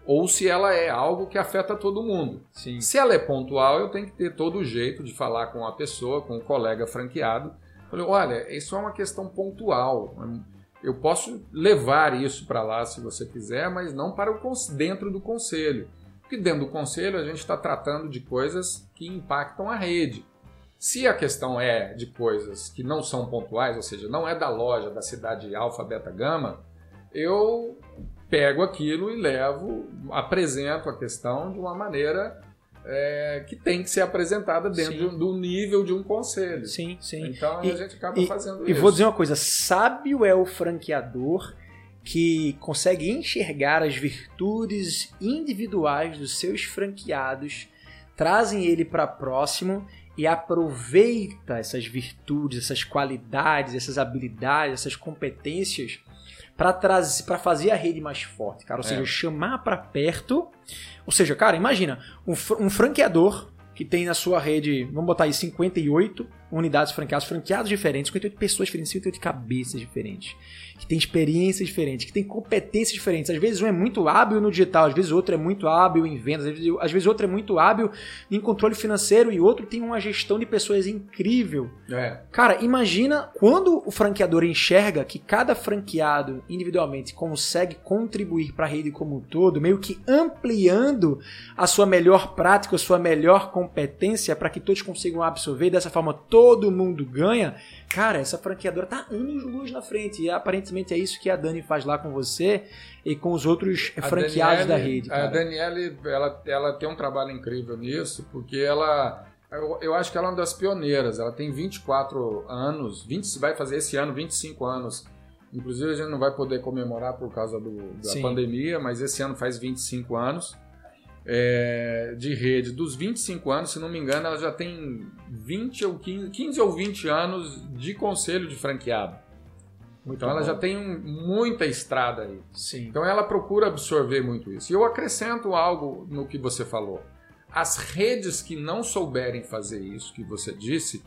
ou se ela é algo que afeta todo mundo. Sim. Se ela é pontual, eu tenho que ter todo o jeito de falar com a pessoa, com o colega franqueado. Falei, olha, isso é uma questão pontual. Eu posso levar isso para lá se você quiser, mas não para o dentro do conselho. Porque dentro do conselho a gente está tratando de coisas que impactam a rede. Se a questão é de coisas que não são pontuais, ou seja, não é da loja, da cidade alfa, beta, gama, eu pego aquilo e levo, apresento a questão de uma maneira é, que tem que ser apresentada dentro do nível de um conselho. Sim, sim. Então E- a gente acaba e- fazendo E isso. vou dizer uma coisa: sábio é o franqueador que consegue enxergar as virtudes individuais dos seus franqueados, trazem ele para próximo e aproveita essas virtudes, essas qualidades, essas habilidades, essas competências para trazer, para fazer a rede mais forte, cara. Ou É. seja, chamar para perto. Ou seja, cara, imagina um, um franqueador que tem na sua rede, vamos botar aí 58 unidades franqueadas, franqueados diferentes, 58 pessoas diferentes, 58 cabeças diferentes, tem experiências diferentes, que tem competências diferentes. Às vezes um é muito hábil no digital, às vezes outro é muito hábil em vendas, às vezes, às vezes outro é muito hábil em controle financeiro e outro tem uma gestão de pessoas incrível. É, Cara, imagina quando o franqueador enxerga que cada franqueado individualmente consegue contribuir para a rede como um todo, meio que ampliando a sua melhor prática, a sua melhor competência para que todos consigam absorver, dessa forma todo mundo ganha. Cara, essa franqueadora tá anos luz na frente e aparentemente é isso que a Dani faz lá com você e com os outros A franqueados da Daniele- rede. A Cara. Daniele, ela, ela tem um trabalho incrível nisso, porque ela. Eu, eu acho que ela é uma das pioneiras. Ela tem 24 anos, 20, vai fazer esse ano 25 anos. Inclusive, a gente não vai poder comemorar por causa do- da Sim. pandemia, mas esse ano faz 25 anos é, de rede. Dos 25 anos, se não me engano, ela já tem 20 ou 15, 15 ou 20 anos de conselho de franqueado. Muito Então, ela bom. já tem muita estrada aí. Sim. Então ela procura absorver muito isso. E eu acrescento algo no que você falou. As redes que não souberem fazer isso que você disse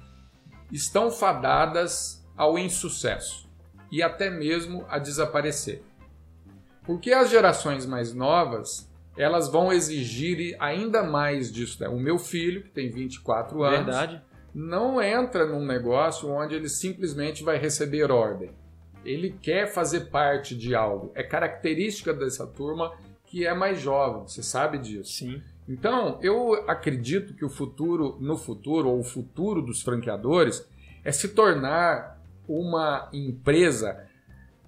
estão fadadas ao insucesso e até mesmo a desaparecer. Porque as gerações mais novas, elas vão exigir ainda mais disso. né? O meu filho, que tem 24 anos, Verdade. não entra num negócio onde ele simplesmente vai receber ordem. Ele quer fazer parte de algo. É característica dessa turma que é mais jovem, você sabe disso. Sim. Então, eu acredito que o futuro, no futuro, ou o futuro dos franqueadores, é se tornar uma empresa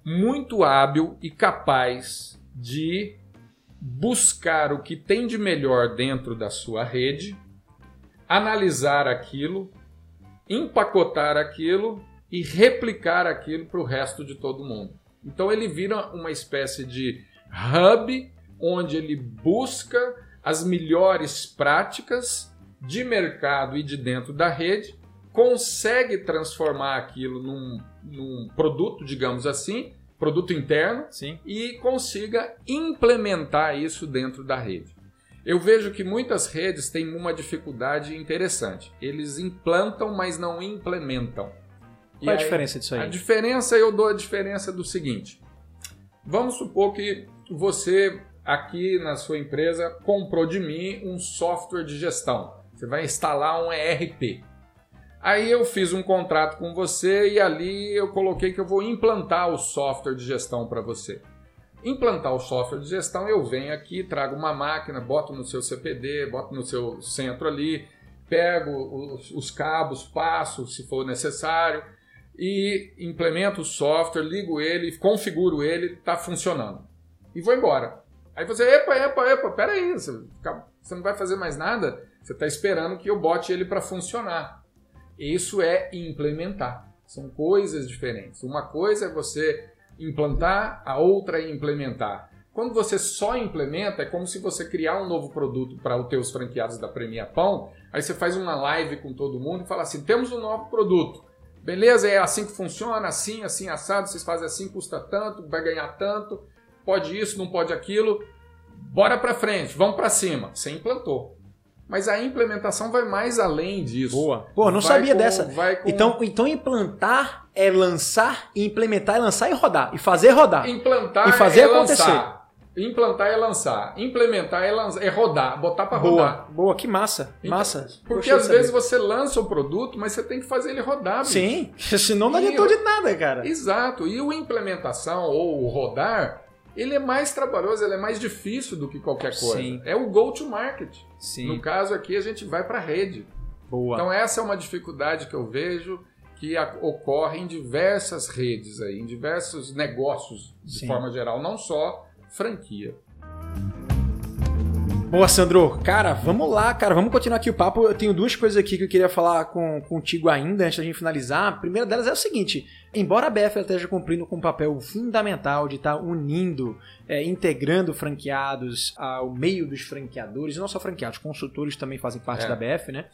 muito hábil e capaz de buscar o que tem de melhor dentro da sua rede, analisar aquilo, empacotar aquilo e replicar aquilo para o resto de todo mundo. Então ele vira uma espécie de hub onde ele busca as melhores práticas de mercado e de dentro da rede, consegue transformar aquilo num, num produto, digamos assim, produto interno, Sim. e consiga implementar isso dentro da rede. Eu vejo que muitas redes têm uma dificuldade interessante. Eles implantam, mas não implementam. E Qual é a aí- diferença disso a aí? diferença, eu dou a diferença do seguinte. Vamos supor que você aqui na sua empresa comprou de mim um software de gestão. Você vai instalar um ERP. Aí eu fiz um contrato com você e ali eu coloquei que eu vou implantar o software de gestão para você. Implantar o software de gestão, eu venho aqui, trago uma máquina, boto no seu CPD, boto no seu centro ali, pego os, os cabos, passo se for necessário e implemento o software, ligo ele, configuro ele, está funcionando. E vou embora. Aí você, epa, epa, epa, peraí, você, você não vai fazer mais nada? Você está esperando que eu bote ele para funcionar. Isso é implementar. São coisas diferentes. Uma coisa é você implantar, a outra é implementar. Quando você só implementa, é como se você criar um novo produto para os teus franqueados da Premia Pão, aí você faz uma live com todo mundo e fala assim, temos um novo produto. Beleza, é assim que funciona, assim, assim, assado, vocês fazem assim, custa tanto, vai ganhar tanto, pode isso, não pode aquilo. Bora para frente, vamos para cima. Você implantou. Mas a implementação vai mais além disso. Boa. Pô, não Vai sabia com- dessa. vai com- Então, então implantar é lançar, e implementar é lançar e rodar. E fazer rodar. Implantar E fazer é acontecer. lançar. Implantar é lançar. Implementar é, lançar, é rodar, botar para rodar. boa, que massa. Então, massa. Porque às vezes saber. você lança o produto, mas você tem que fazer ele rodar. bicho. Sim, *laughs* senão não adiantou de nada, cara. Exato. E o implementação ou o rodar, ele é mais trabalhoso, ele é mais difícil do que qualquer coisa. Sim. É o go to market. Sim, No caso aqui, a gente vai para a rede. boa. Então essa é uma dificuldade que eu vejo que ocorre em diversas redes aí, em diversos negócios de Sim. forma geral, não só franquia. Boa, Sandro. Cara, vamos lá, cara. Vamos continuar aqui o papo. Eu tenho duas coisas aqui que eu queria falar com, contigo ainda, antes da gente finalizar. A primeira delas é o seguinte: embora a BF esteja cumprindo com um papel fundamental de estar unindo, é, integrando franqueados ao meio dos franqueadores, não só franqueados, consultores também fazem parte É. da BF, né?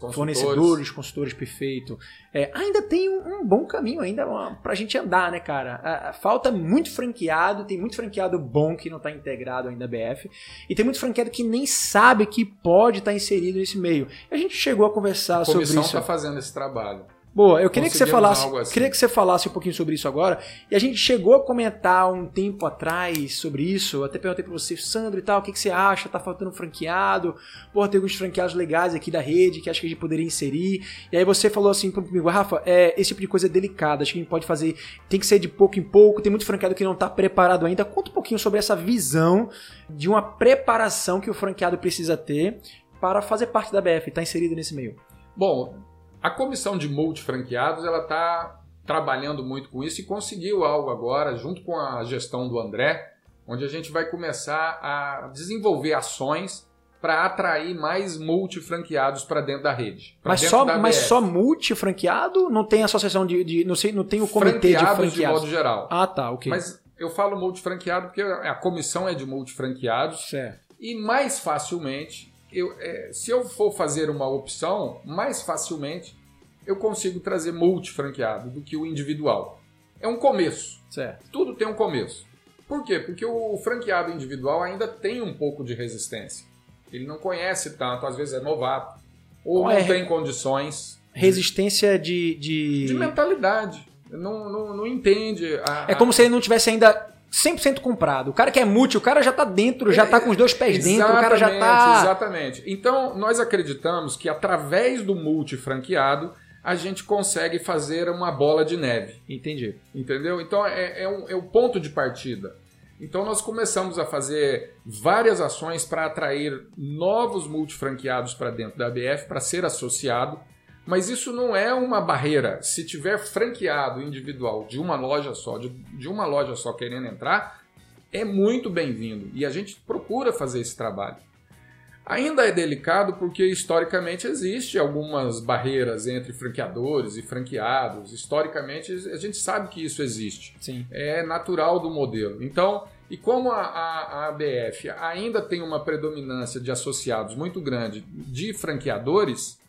Consultores, Fornecedores, consultores, perfeito. É, ainda tem um, um bom caminho ainda pra gente andar, né, cara? A- a- falta muito franqueado, tem muito franqueado bom que não tá integrado ainda à BF, e tem muito franqueado que nem sabe que pode estar inserido nesse meio. A gente chegou a conversar A sobre comissão isso. está fazendo esse trabalho. Boa, eu queria que você falasse, assim. queria que você falasse um pouquinho sobre isso agora. E a gente chegou a comentar um tempo atrás sobre isso. Eu até perguntei pra você, Sandro e tal, o que, que você acha? Tá faltando franqueado? Porra, tem alguns franqueados legais aqui da rede que acho que a gente poderia inserir. E aí você falou assim comigo, Rafa, é, esse tipo de coisa é delicada, acho que a gente pode fazer, tem que ser de pouco em pouco, tem muito franqueado que não tá preparado ainda. Conta um pouquinho sobre essa visão de uma preparação que o franqueado precisa ter para fazer parte da BF, tá inserido nesse meio. Bom, a comissão de multifranqueados ela está trabalhando muito com isso e conseguiu algo agora, junto com a gestão do André, onde a gente vai começar a desenvolver ações para atrair mais multifranqueados para dentro da rede. Mas só, da mas só multifranqueado? Não tem associação de, de- não sei, não tem o comitê de franqueados de franqueados. modo geral. ah, tá, ok. Mas eu falo multifranqueado porque a comissão é de multifranqueados certo. e mais facilmente, eu, é, se eu for fazer uma opção, mais facilmente eu consigo trazer multifranqueado do que o individual. É um começo. Certo. Tudo tem um começo. Por quê? Porque o franqueado individual ainda tem um pouco de resistência. Ele não conhece tanto, às vezes é novato, ou Qual não é? tem condições Resistência de. de... de mentalidade. Não, não, não entende. a- É como se ele não tivesse ainda 100% comprado. O cara que é multi, o cara já tá dentro, já tá com os dois pés dentro, o cara já tá. Exatamente. Então, nós acreditamos que através do multi franqueado, a gente consegue fazer uma bola de neve. Entendi. Entendeu? Então, é, é, um, é o ponto de partida. Então, nós começamos a fazer várias ações para atrair novos multifranqueados para dentro da ABF, para ser associado. Mas isso não é uma barreira. Se tiver franqueado individual de uma loja só, de, de uma loja só querendo entrar, é muito bem-vindo. E a gente procura fazer esse trabalho. Ainda é delicado porque historicamente existe algumas barreiras entre franqueadores e franqueados. Historicamente a gente sabe que isso existe. Sim. É natural do modelo. Então, e como a, a, a ABF ainda tem uma predominância de associados muito grande de franqueadores,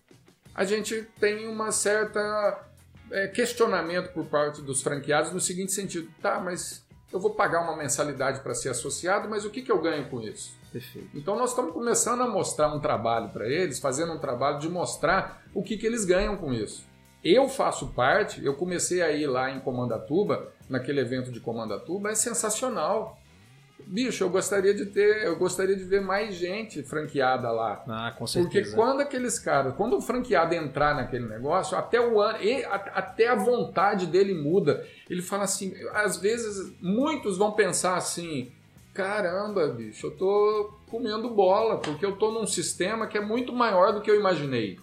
a gente tem uma certa é, questionamento por parte dos franqueados no seguinte sentido: tá, mas eu vou pagar uma mensalidade para ser associado, mas o que, que eu ganho com isso? Perfeito. Então nós estamos começando a mostrar um trabalho para eles, fazendo um trabalho de mostrar o que, que eles ganham com isso. Eu faço parte, eu comecei a ir lá em Comandatuba, naquele evento de Comandatuba, é sensacional. Bicho, eu gostaria de ter, eu gostaria de ver mais gente franqueada lá. Ah, com certeza. Porque quando aqueles caras, quando o franqueado entrar naquele negócio, até o ano, até a vontade dele muda. Ele fala assim, às vezes muitos vão pensar assim, caramba, bicho, eu tô comendo bola, porque eu tô num sistema que é muito maior do que eu imaginei.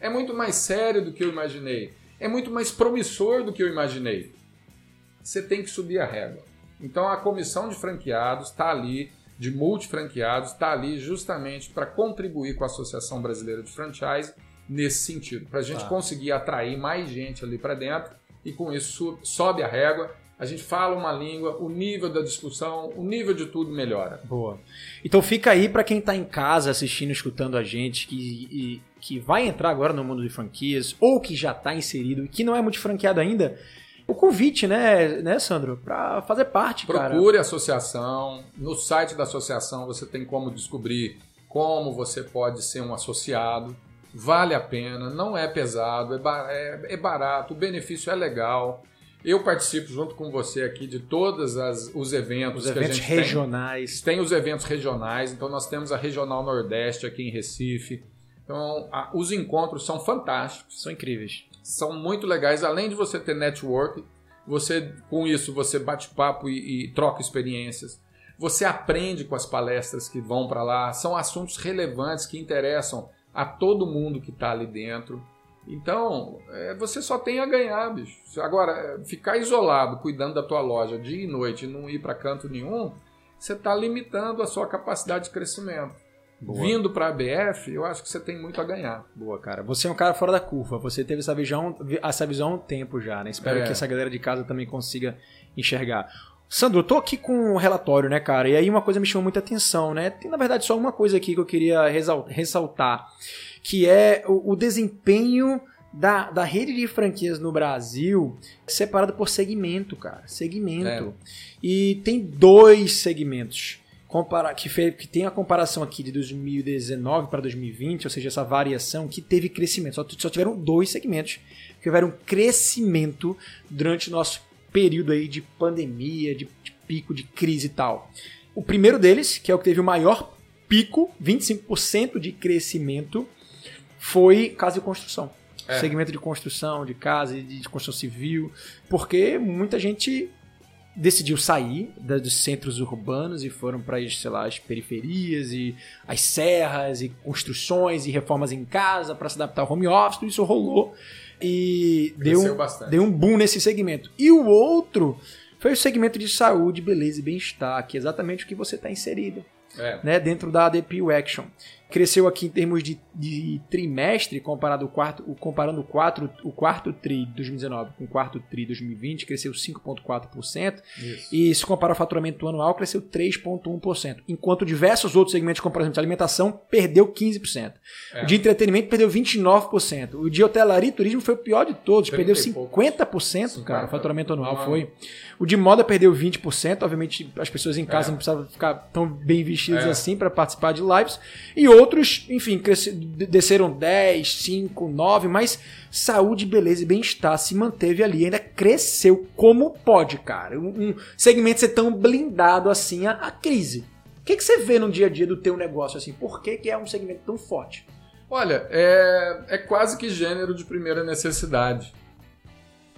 É muito mais sério do que eu imaginei. É muito mais promissor do que eu imaginei. Você tem que subir a régua. Então a comissão de franqueados está ali, de multifranqueados, está ali justamente para contribuir com a Associação Brasileira de Franchise nesse sentido, para a gente ah. conseguir atrair mais gente ali para dentro e com isso sobe a régua a gente fala uma língua, o nível da discussão, o nível de tudo melhora. Boa. Então fica aí para quem está em casa assistindo, escutando a gente, que, e, que vai entrar agora no mundo de franquias, ou que já está inserido e que não é muito franqueado ainda, o convite, né, né Sandro, para fazer parte, Procure cara. a associação. No site da associação você tem como descobrir como você pode ser um associado. Vale a pena, não é pesado, é, é, é barato, o benefício é legal. Eu participo junto com você aqui de todos os eventos os que eventos a gente regionais. Tem. tem os eventos regionais, então nós temos a Regional Nordeste aqui em Recife. Então, a, os encontros são fantásticos. São incríveis. São muito legais. Além de você ter network, você com isso você bate papo e, e troca experiências. Você aprende com as palestras que vão para lá. São assuntos relevantes que interessam a todo mundo que está ali dentro. Então, é, você só tem a ganhar, bicho. Agora, é, ficar isolado, cuidando da tua loja dia e noite não ir para canto nenhum, você está limitando a sua capacidade de crescimento. Boa. Vindo para a BF, eu acho que você tem muito a ganhar. Boa, cara. Você é um cara fora da curva. Você teve essa visão, essa visão há um tempo já, né? Espero é. que essa galera de casa também consiga enxergar. Sandro, eu tô aqui com um relatório, né, cara? E aí uma coisa me chamou muita atenção, né? Tem, na verdade, só uma coisa aqui que eu queria ressaltar que é o, o desempenho da, da rede de franquias no Brasil separado por segmento, cara. Segmento. É. E tem dois segmentos. Compara que, fez, que tem a comparação aqui de 2019 para 2020, ou seja, essa variação que teve crescimento. Só, só tiveram dois segmentos que tiveram crescimento durante o nosso período aí de pandemia, de, de pico, de crise e tal. O primeiro deles, que é o que teve o maior pico, 25% de crescimento, foi casa de construção. É. Segmento de construção, de casa, de, de construção civil, porque muita gente decidiu sair dos centros urbanos e foram para, sei lá, as periferias e as serras e construções e reformas em casa para se adaptar ao home office, tudo isso rolou e deu um, deu um boom nesse segmento. E o outro foi o segmento de saúde, beleza e bem-estar, que é exatamente o que você está inserido. É. Né, dentro da ADPU Action cresceu aqui em termos de, de trimestre, comparado o quarto, comparando o, quatro, o quarto TRI de 2019 com o quarto TRI de 2020, cresceu 5,4%. E se comparar o faturamento anual, cresceu 3,1%. Enquanto diversos outros segmentos, como por exemplo de alimentação, perdeu 15%. É. O de entretenimento perdeu 29%. O de hotelaria e turismo foi o pior de todos, perdeu 50%, cara, o faturamento anual foi. O de moda perdeu 20%. Obviamente, as pessoas em casa é. não precisavam ficar tão bem vestidas é. assim para participar de lives. E outros, enfim, desceram 10, 5, 9, mas saúde, beleza e bem-estar se manteve ali, ainda cresceu como pode, cara. Um, segmento ser tão blindado assim a, a crise. O que, que você vê no dia a dia do teu negócio assim? Por que, que é um segmento tão forte? Olha, é, é quase que gênero de primeira necessidade.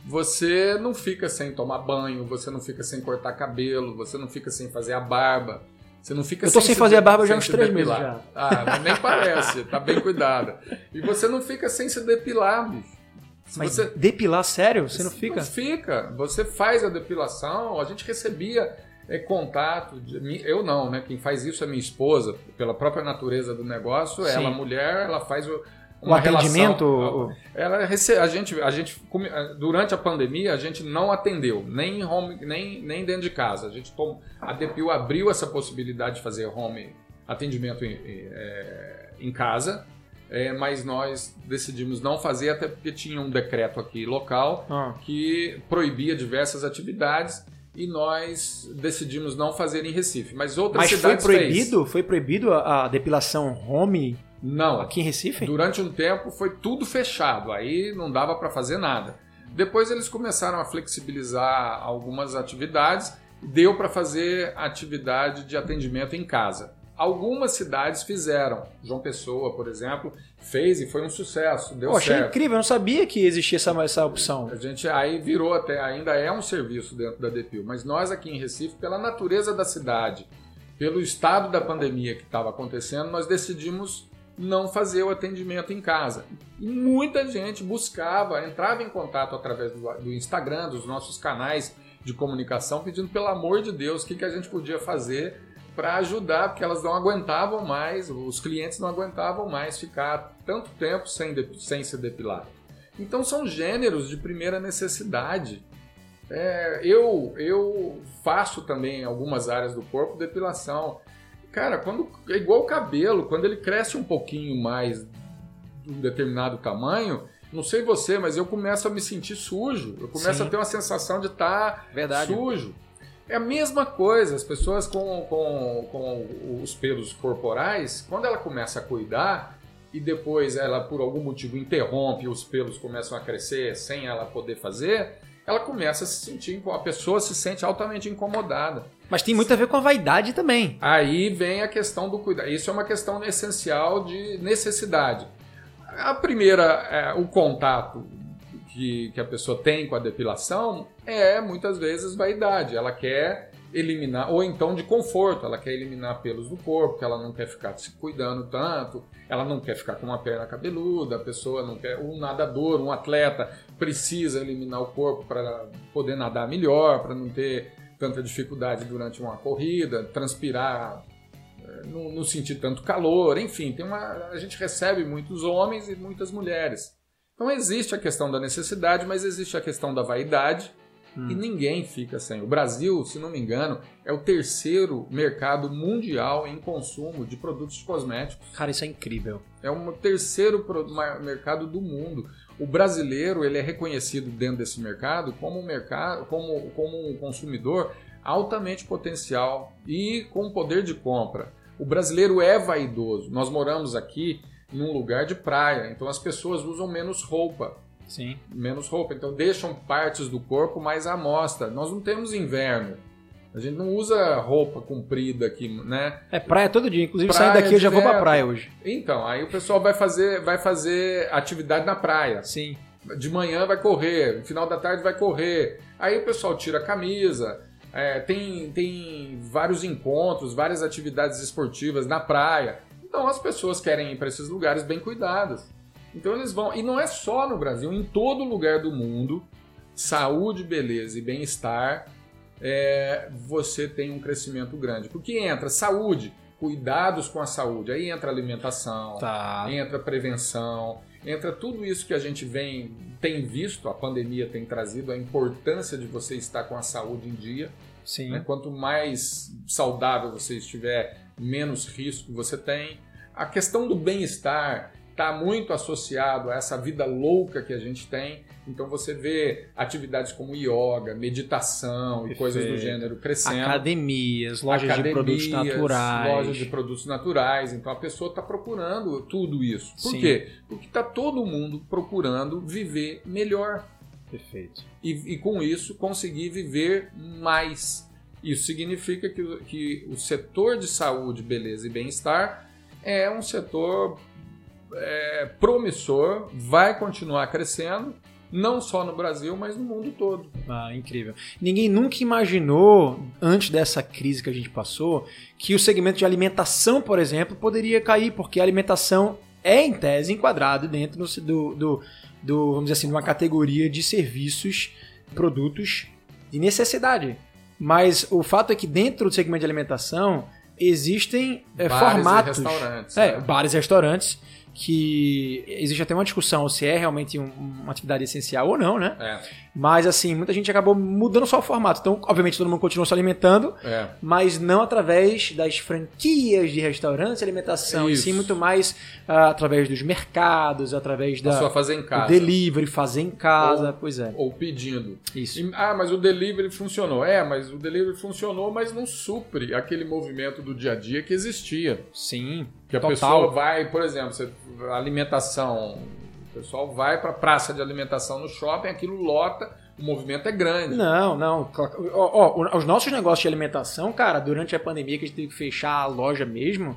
Você não fica sem tomar banho, você não fica sem cortar cabelo, você não fica sem fazer a barba. Você não fica Eu tô sem, sem fazer a barba já uns três meses já. Ah, mas nem parece, tá bem cuidada. E você não fica sem se depilar, bicho. Se Mas você depilar sério? Você não fica? Não fica. Você faz a depilação, a gente recebia é, contato. De, eu não, né? Quem faz isso é minha esposa, pela própria natureza do negócio. Sim. Ela, mulher, ela faz O uma atendimento? relação. Ela a gente, a gente come- durante a pandemia a gente não atendeu nem em home, nem, nem dentro de casa. A gente tom... a Depil abriu essa possibilidade de fazer home atendimento em, é, em casa, é, mas nós decidimos não fazer até porque tinha um decreto aqui local Ah. que proibia diversas atividades e nós decidimos não fazer em Recife. Mas outras Mas foi cidades fez. proibido? Foi proibido a, a depilação home Não, aqui em Recife? Durante um tempo foi tudo fechado, aí não dava para fazer nada. Depois eles começaram a flexibilizar algumas atividades, deu para fazer atividade de atendimento em casa. Algumas cidades fizeram. João Pessoa, por exemplo, fez e foi um sucesso, deu achei certo. incrível, eu não sabia que existia essa, essa opção. A gente aí virou até, ainda é um serviço dentro da Depil, mas nós aqui em Recife, pela natureza da cidade, pelo estado da pandemia que estava acontecendo, nós decidimos não fazer o atendimento em casa. E muita gente buscava, entrava em contato através do, do Instagram, dos nossos canais de comunicação, pedindo pelo amor de Deus o que, que a gente podia fazer para ajudar, porque elas não aguentavam mais, os clientes não aguentavam mais ficar tanto tempo sem, sem se depilar. Então são gêneros de primeira necessidade. É, eu, eu faço também algumas áreas do corpo depilação. Cara, quando é igual o cabelo, quando ele cresce um pouquinho mais de um determinado tamanho, não sei você, mas eu começo a me sentir sujo. Eu começo Sim. a ter uma sensação de estar Verdade. sujo. É a mesma coisa, as pessoas com, com, com os pelos corporais, quando ela começa a cuidar e depois ela por algum motivo interrompe os pelos começam a crescer sem ela poder fazer, ela começa a se sentir, a pessoa se sente altamente incomodada. Mas tem muito a ver com a vaidade também. Aí vem a questão do cuidado. Isso é uma questão essencial de necessidade. A primeira, é, o contato que, que a pessoa tem com a depilação é muitas vezes vaidade. Ela quer eliminar, ou então de conforto, ela quer eliminar pelos do corpo, que ela não quer ficar se cuidando tanto, ela não quer ficar com uma perna cabeluda, a pessoa não quer. Um nadador, um atleta precisa eliminar o corpo para poder nadar melhor, para não ter tanta dificuldade durante uma corrida, transpirar eh, não, não sentir tanto calor, enfim, tem uma, a gente recebe muitos homens e muitas mulheres. Então existe a questão da necessidade, mas existe a questão da vaidade e ninguém fica sem. O Brasil, se não me engano, é o terceiro mercado mundial em consumo de produtos cosméticos. Cara, isso é incrível. É o terceiro mercado do mundo. O brasileiro ele é reconhecido dentro desse mercado como um mercado, como, como um consumidor altamente potencial e com poder de compra. O brasileiro é vaidoso. Nós moramos aqui num lugar de praia, então as pessoas usam menos roupa Sim. menos roupa, então deixam partes do corpo mais à mostra. Nós não temos inverno. A gente não usa roupa comprida aqui, né? É praia todo dia. Inclusive, Praia saindo daqui, eu já vou pra praia hoje. Então, aí o pessoal vai fazer, vai fazer atividade na praia. Sim. De manhã vai correr, no final da tarde vai correr. Aí o pessoal tira a camisa. é, tem, tem vários encontros, várias atividades esportivas na praia. Então as pessoas querem ir para esses lugares bem cuidadas. Então eles vão. E não é só no Brasil, em todo lugar do mundo, saúde, beleza e bem-estar, é, você tem um crescimento grande. Porque entra saúde, cuidados com a saúde, aí entra alimentação, Tá. entra prevenção, entra tudo isso que a gente vem tem visto, a pandemia tem trazido a importância de você estar com a saúde em dia. Sim. né? Quanto mais saudável você estiver, menos risco você tem. A questão do bem-estar está muito associado a essa vida louca que a gente tem. Então você vê atividades como yoga, meditação e coisas do gênero crescendo. Academias, lojas Academias, de produtos naturais. Lojas de produtos naturais. Então a pessoa está procurando tudo isso. Por Sim. quê? Porque está todo mundo procurando viver melhor. Perfeito. E, e com isso conseguir viver mais. Isso significa que, que o setor de saúde, beleza e bem-estar é um setor é, promissor, vai continuar crescendo, não só no Brasil, mas no mundo todo. Ah, incrível. Ninguém nunca imaginou, antes dessa crise que a gente passou, que o segmento de alimentação, por exemplo, poderia cair, porque a alimentação é, em tese, enquadrado dentro do, do, do, vamos dizer assim, de uma categoria de serviços, produtos de necessidade. Mas o fato é que dentro do segmento de alimentação existem é, Bares e formatos. restaurantes, É, né? bares e restaurantes que existe até uma discussão se é realmente um- uma atividade essencial ou não, né? É, Mas assim, muita gente acabou mudando só o formato. Então, obviamente, todo mundo continua se alimentando, é. mas não através das franquias de restaurantes e alimentação, e Isso. sim muito mais ah, através dos mercados, através da sua fazer em casa. delivery, fazer em casa, pois é. Ou pedindo. Isso. E, ah, mas o delivery funcionou. É, mas o delivery funcionou, mas não supre aquele movimento do dia a dia que existia. Sim. Que a Total. pessoa vai, por exemplo, alimentação, o pessoal vai para praça de alimentação no shopping, aquilo lota, o movimento é grande. Não, não. Ó, ó, os nossos negócios de alimentação, cara, durante a pandemia que a gente teve que fechar a loja mesmo,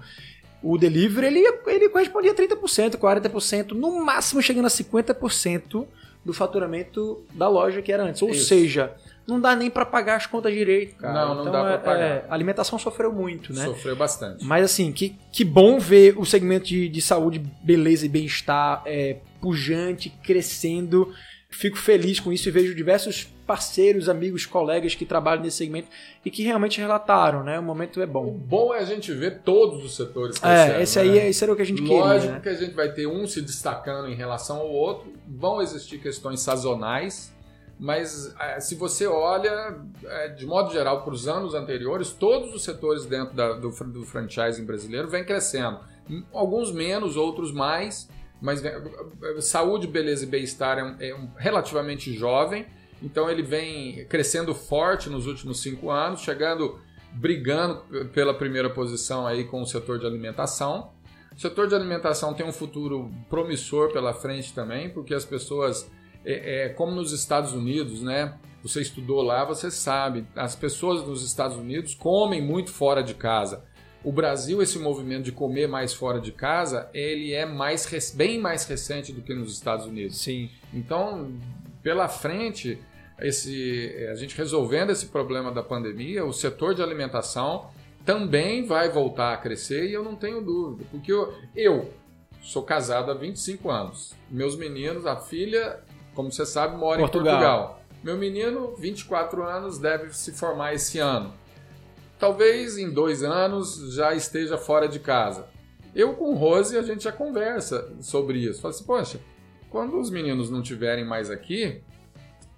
o delivery ele, ele correspondia a 30%, 40%, no máximo chegando a 50% do faturamento da loja que era antes. Ou Isso. seja, não dá nem pra pagar as contas direito, cara. Não, não Então, dá pra é- pagar. é, a alimentação sofreu muito, né? Sofreu bastante. Mas assim, que, que bom ver o segmento de, de saúde, beleza e bem-estar é, pujante, crescendo. Fico feliz com isso e vejo diversos parceiros, amigos, colegas que trabalham nesse segmento e que realmente relataram, né? O momento é O bom. bom é a gente ver todos os setores crescendo. É, esse aí né? esse era o que a gente Lógico queria. Né? que a gente vai ter um se destacando em relação ao outro, vão existir questões sazonais, mas eh, se você olha, eh, de modo geral, para os anos anteriores, todos os setores dentro da- do, do franchising brasileiro vêm crescendo. Hum, Alguns menos, outros mais, mas vem- eh, saúde, beleza e bem-estar é, um- é um relativamente jovem, então ele vem crescendo forte nos últimos cinco anos, chegando, brigando pela primeira posição aí com o setor de alimentação. O setor de alimentação tem um futuro promissor pela frente também, porque as pessoas, é, é, como nos Estados Unidos, né? Você estudou lá, você sabe, as pessoas nos Estados Unidos comem muito fora de casa. O Brasil, esse movimento de comer mais fora de casa, ele é mais bem mais recente do que nos Estados Unidos. Sim. Então, pela frente, esse, a gente resolvendo esse problema da pandemia, o setor de alimentação também vai voltar a crescer e eu não tenho dúvida, porque eu, eu sou casado há 25 anos. Meus meninos, a filha, como você sabe, mora Portugal. em Portugal. Meu menino, 24 anos, deve se formar esse ano. Talvez em dois anos já esteja fora de casa. Eu com o Rose a gente já conversa sobre isso. Fala assim, poxa, quando os meninos não estiverem mais aqui,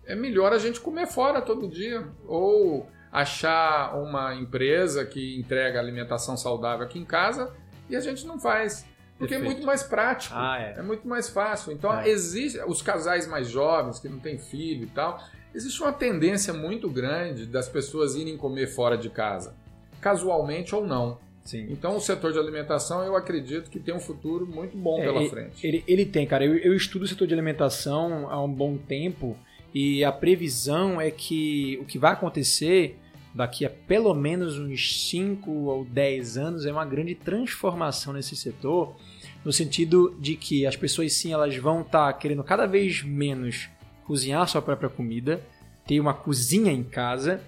é melhor a gente comer fora todo dia. Ou achar uma empresa que entrega alimentação saudável aqui em casa e a gente não faz. Porque é Perfeito. muito mais prático. Ah, é. É muito mais fácil. Então, É. existe os casais mais jovens que não têm filho e tal, existe uma tendência muito grande das pessoas irem comer fora de casa, casualmente ou não. Sim. Então, o setor de alimentação, eu acredito que tem um futuro muito bom É, pela e- frente. Ele, ele tem, cara. Eu, eu estudo o setor de alimentação há um bom tempo e a previsão é que o que vai acontecer daqui a pelo menos uns 5 ou 10 anos é uma grande transformação nesse setor, no sentido de que as pessoas sim elas vão estar querendo cada vez menos cozinhar sua própria comida, ter uma cozinha em casa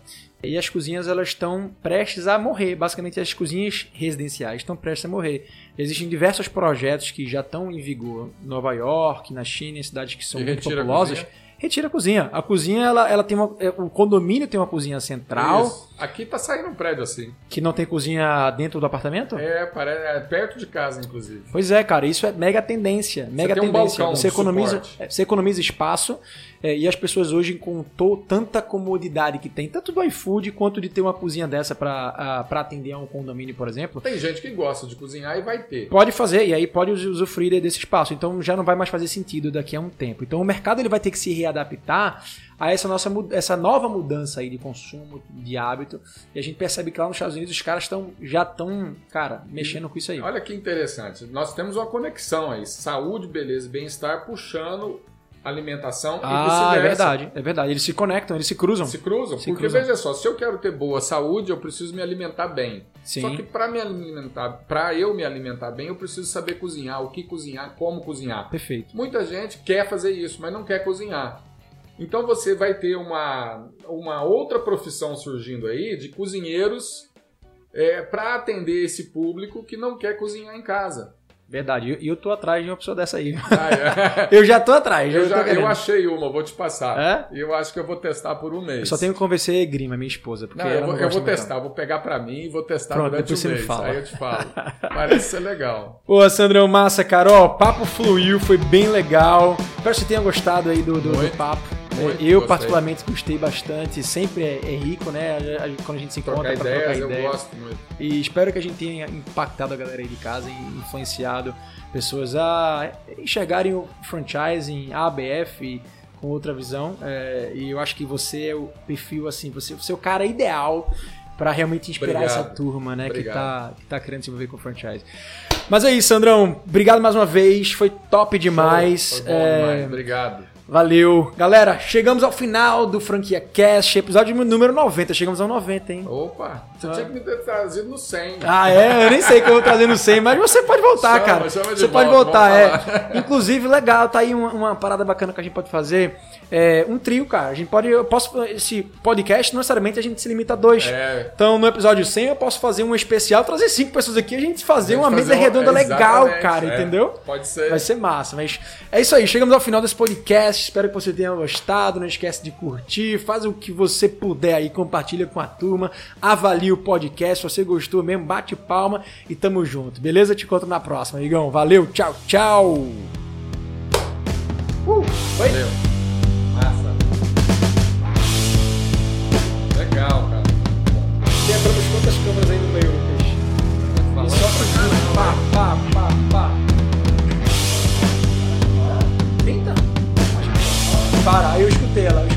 e as cozinhas elas estão prestes a morrer. Basicamente as cozinhas residenciais estão prestes a morrer. Existem diversos projetos que já estão em vigor em Nova York, na China, em cidades que são E muito populosas. Retira a cozinha. A cozinha, ela, ela tem uma, é, o condomínio tem uma cozinha central, Isso. Aqui tá saindo um prédio assim. que não tem cozinha dentro do apartamento? É, parece, é perto de casa, inclusive. Pois é, cara, isso é mega tendência. Mega um tendência. balcão você economiza, suporte. é, você economiza espaço É, e as pessoas hoje com tanta comodidade que tem, tanto do iFood quanto de ter uma cozinha dessa para atender a um condomínio, por exemplo. Tem gente que gosta de cozinhar e vai ter. Pode fazer, e aí pode usufruir desse espaço. Então já não vai mais fazer sentido daqui a um tempo. Então o mercado ele vai ter que se readaptar a essa nossa essa nova mudança aí de consumo, de hábito. E a gente percebe que lá nos Estados Unidos os caras estão já estão, cara, mexendo com isso aí. Olha que interessante. Nós temos uma conexão aí, saúde, beleza, bem-estar puxando alimentação ah, e vice-versa. é verdade, é verdade. Eles se conectam, eles se cruzam. Se cruzam, se porque cruzam. veja só, se eu quero ter boa saúde, eu preciso me alimentar bem. Sim. Só que para me alimentar, para eu me alimentar bem, eu preciso saber cozinhar, o que cozinhar, como cozinhar. Perfeito. Muita gente quer fazer isso, mas não quer cozinhar. Então você vai ter uma, uma outra profissão surgindo aí de cozinheiros é, para atender esse público que não quer cozinhar em casa. Verdade, e eu, eu tô atrás de uma pessoa dessa aí. Ah, é. *laughs* eu já tô atrás. Eu, já, eu achei uma, vou te passar. É? E eu acho que eu vou testar por um mês. Eu só tenho que convencer a Grima, minha esposa. Porque não, eu vou, eu vou testar, vou pegar pra mim e vou testar Pronto, durante um mês. Aí eu te falo. *laughs* Parece ser legal. Ô, Sandrão Massa, Carol, papo fluiu, foi bem legal. Espero que você tenha gostado aí do, do, do papo. Muito eu, gostei. particularmente, gostei bastante. Sempre é, é rico, né? Quando a gente se encontra para trocar ideias. Eu gosto muito. E espero que a gente tenha impactado a galera aí de casa e influenciado pessoas a enxergarem o franchising, a ABF com outra visão. É, e eu acho que você é o perfil, assim, você, você é o cara ideal para realmente inspirar obrigado. essa turma, né? Que tá, que tá querendo se envolver com o franchise. Mas é isso, Sandrão. Obrigado mais uma vez. Foi top demais. Foi bom é... demais. Obrigado. Valeu. Galera, chegamos ao final do Franquia Cast, episódio número 90. Chegamos ao 90, hein? Opa, você ah. tinha que me ter trazido no 100. Ah, é? Eu nem sei que eu vou trazer no 100, mas você pode voltar, chama, cara. Chama você volta, pode voltar, é. *laughs* Inclusive, legal, tá aí uma, uma parada bacana que a gente pode fazer é, um trio, cara. A gente pode. Eu posso. Esse podcast, não necessariamente a gente se limita a dois. É. Então, no episódio 100, eu posso fazer um especial, trazer cinco pessoas aqui a gente fazer a gente uma fazer mesa um, redonda legal, cara, é. entendeu? Pode ser. Vai ser massa. Mas é isso aí. Chegamos ao final desse podcast. Espero que você tenha gostado. Não esquece de curtir. Faz o que você puder aí. Compartilha com a turma. Avalie o podcast. Se você gostou mesmo, bate palma e tamo junto. Beleza? Te encontro na próxima, amigão. Valeu. Tchau, tchau. Uh, Valeu. legal, cara. Quebramos quantas câmeras aí no meio, Lucas? E só pra pá, pá, pá, pá. 30? Para, aí eu escutei ela, eu escutei.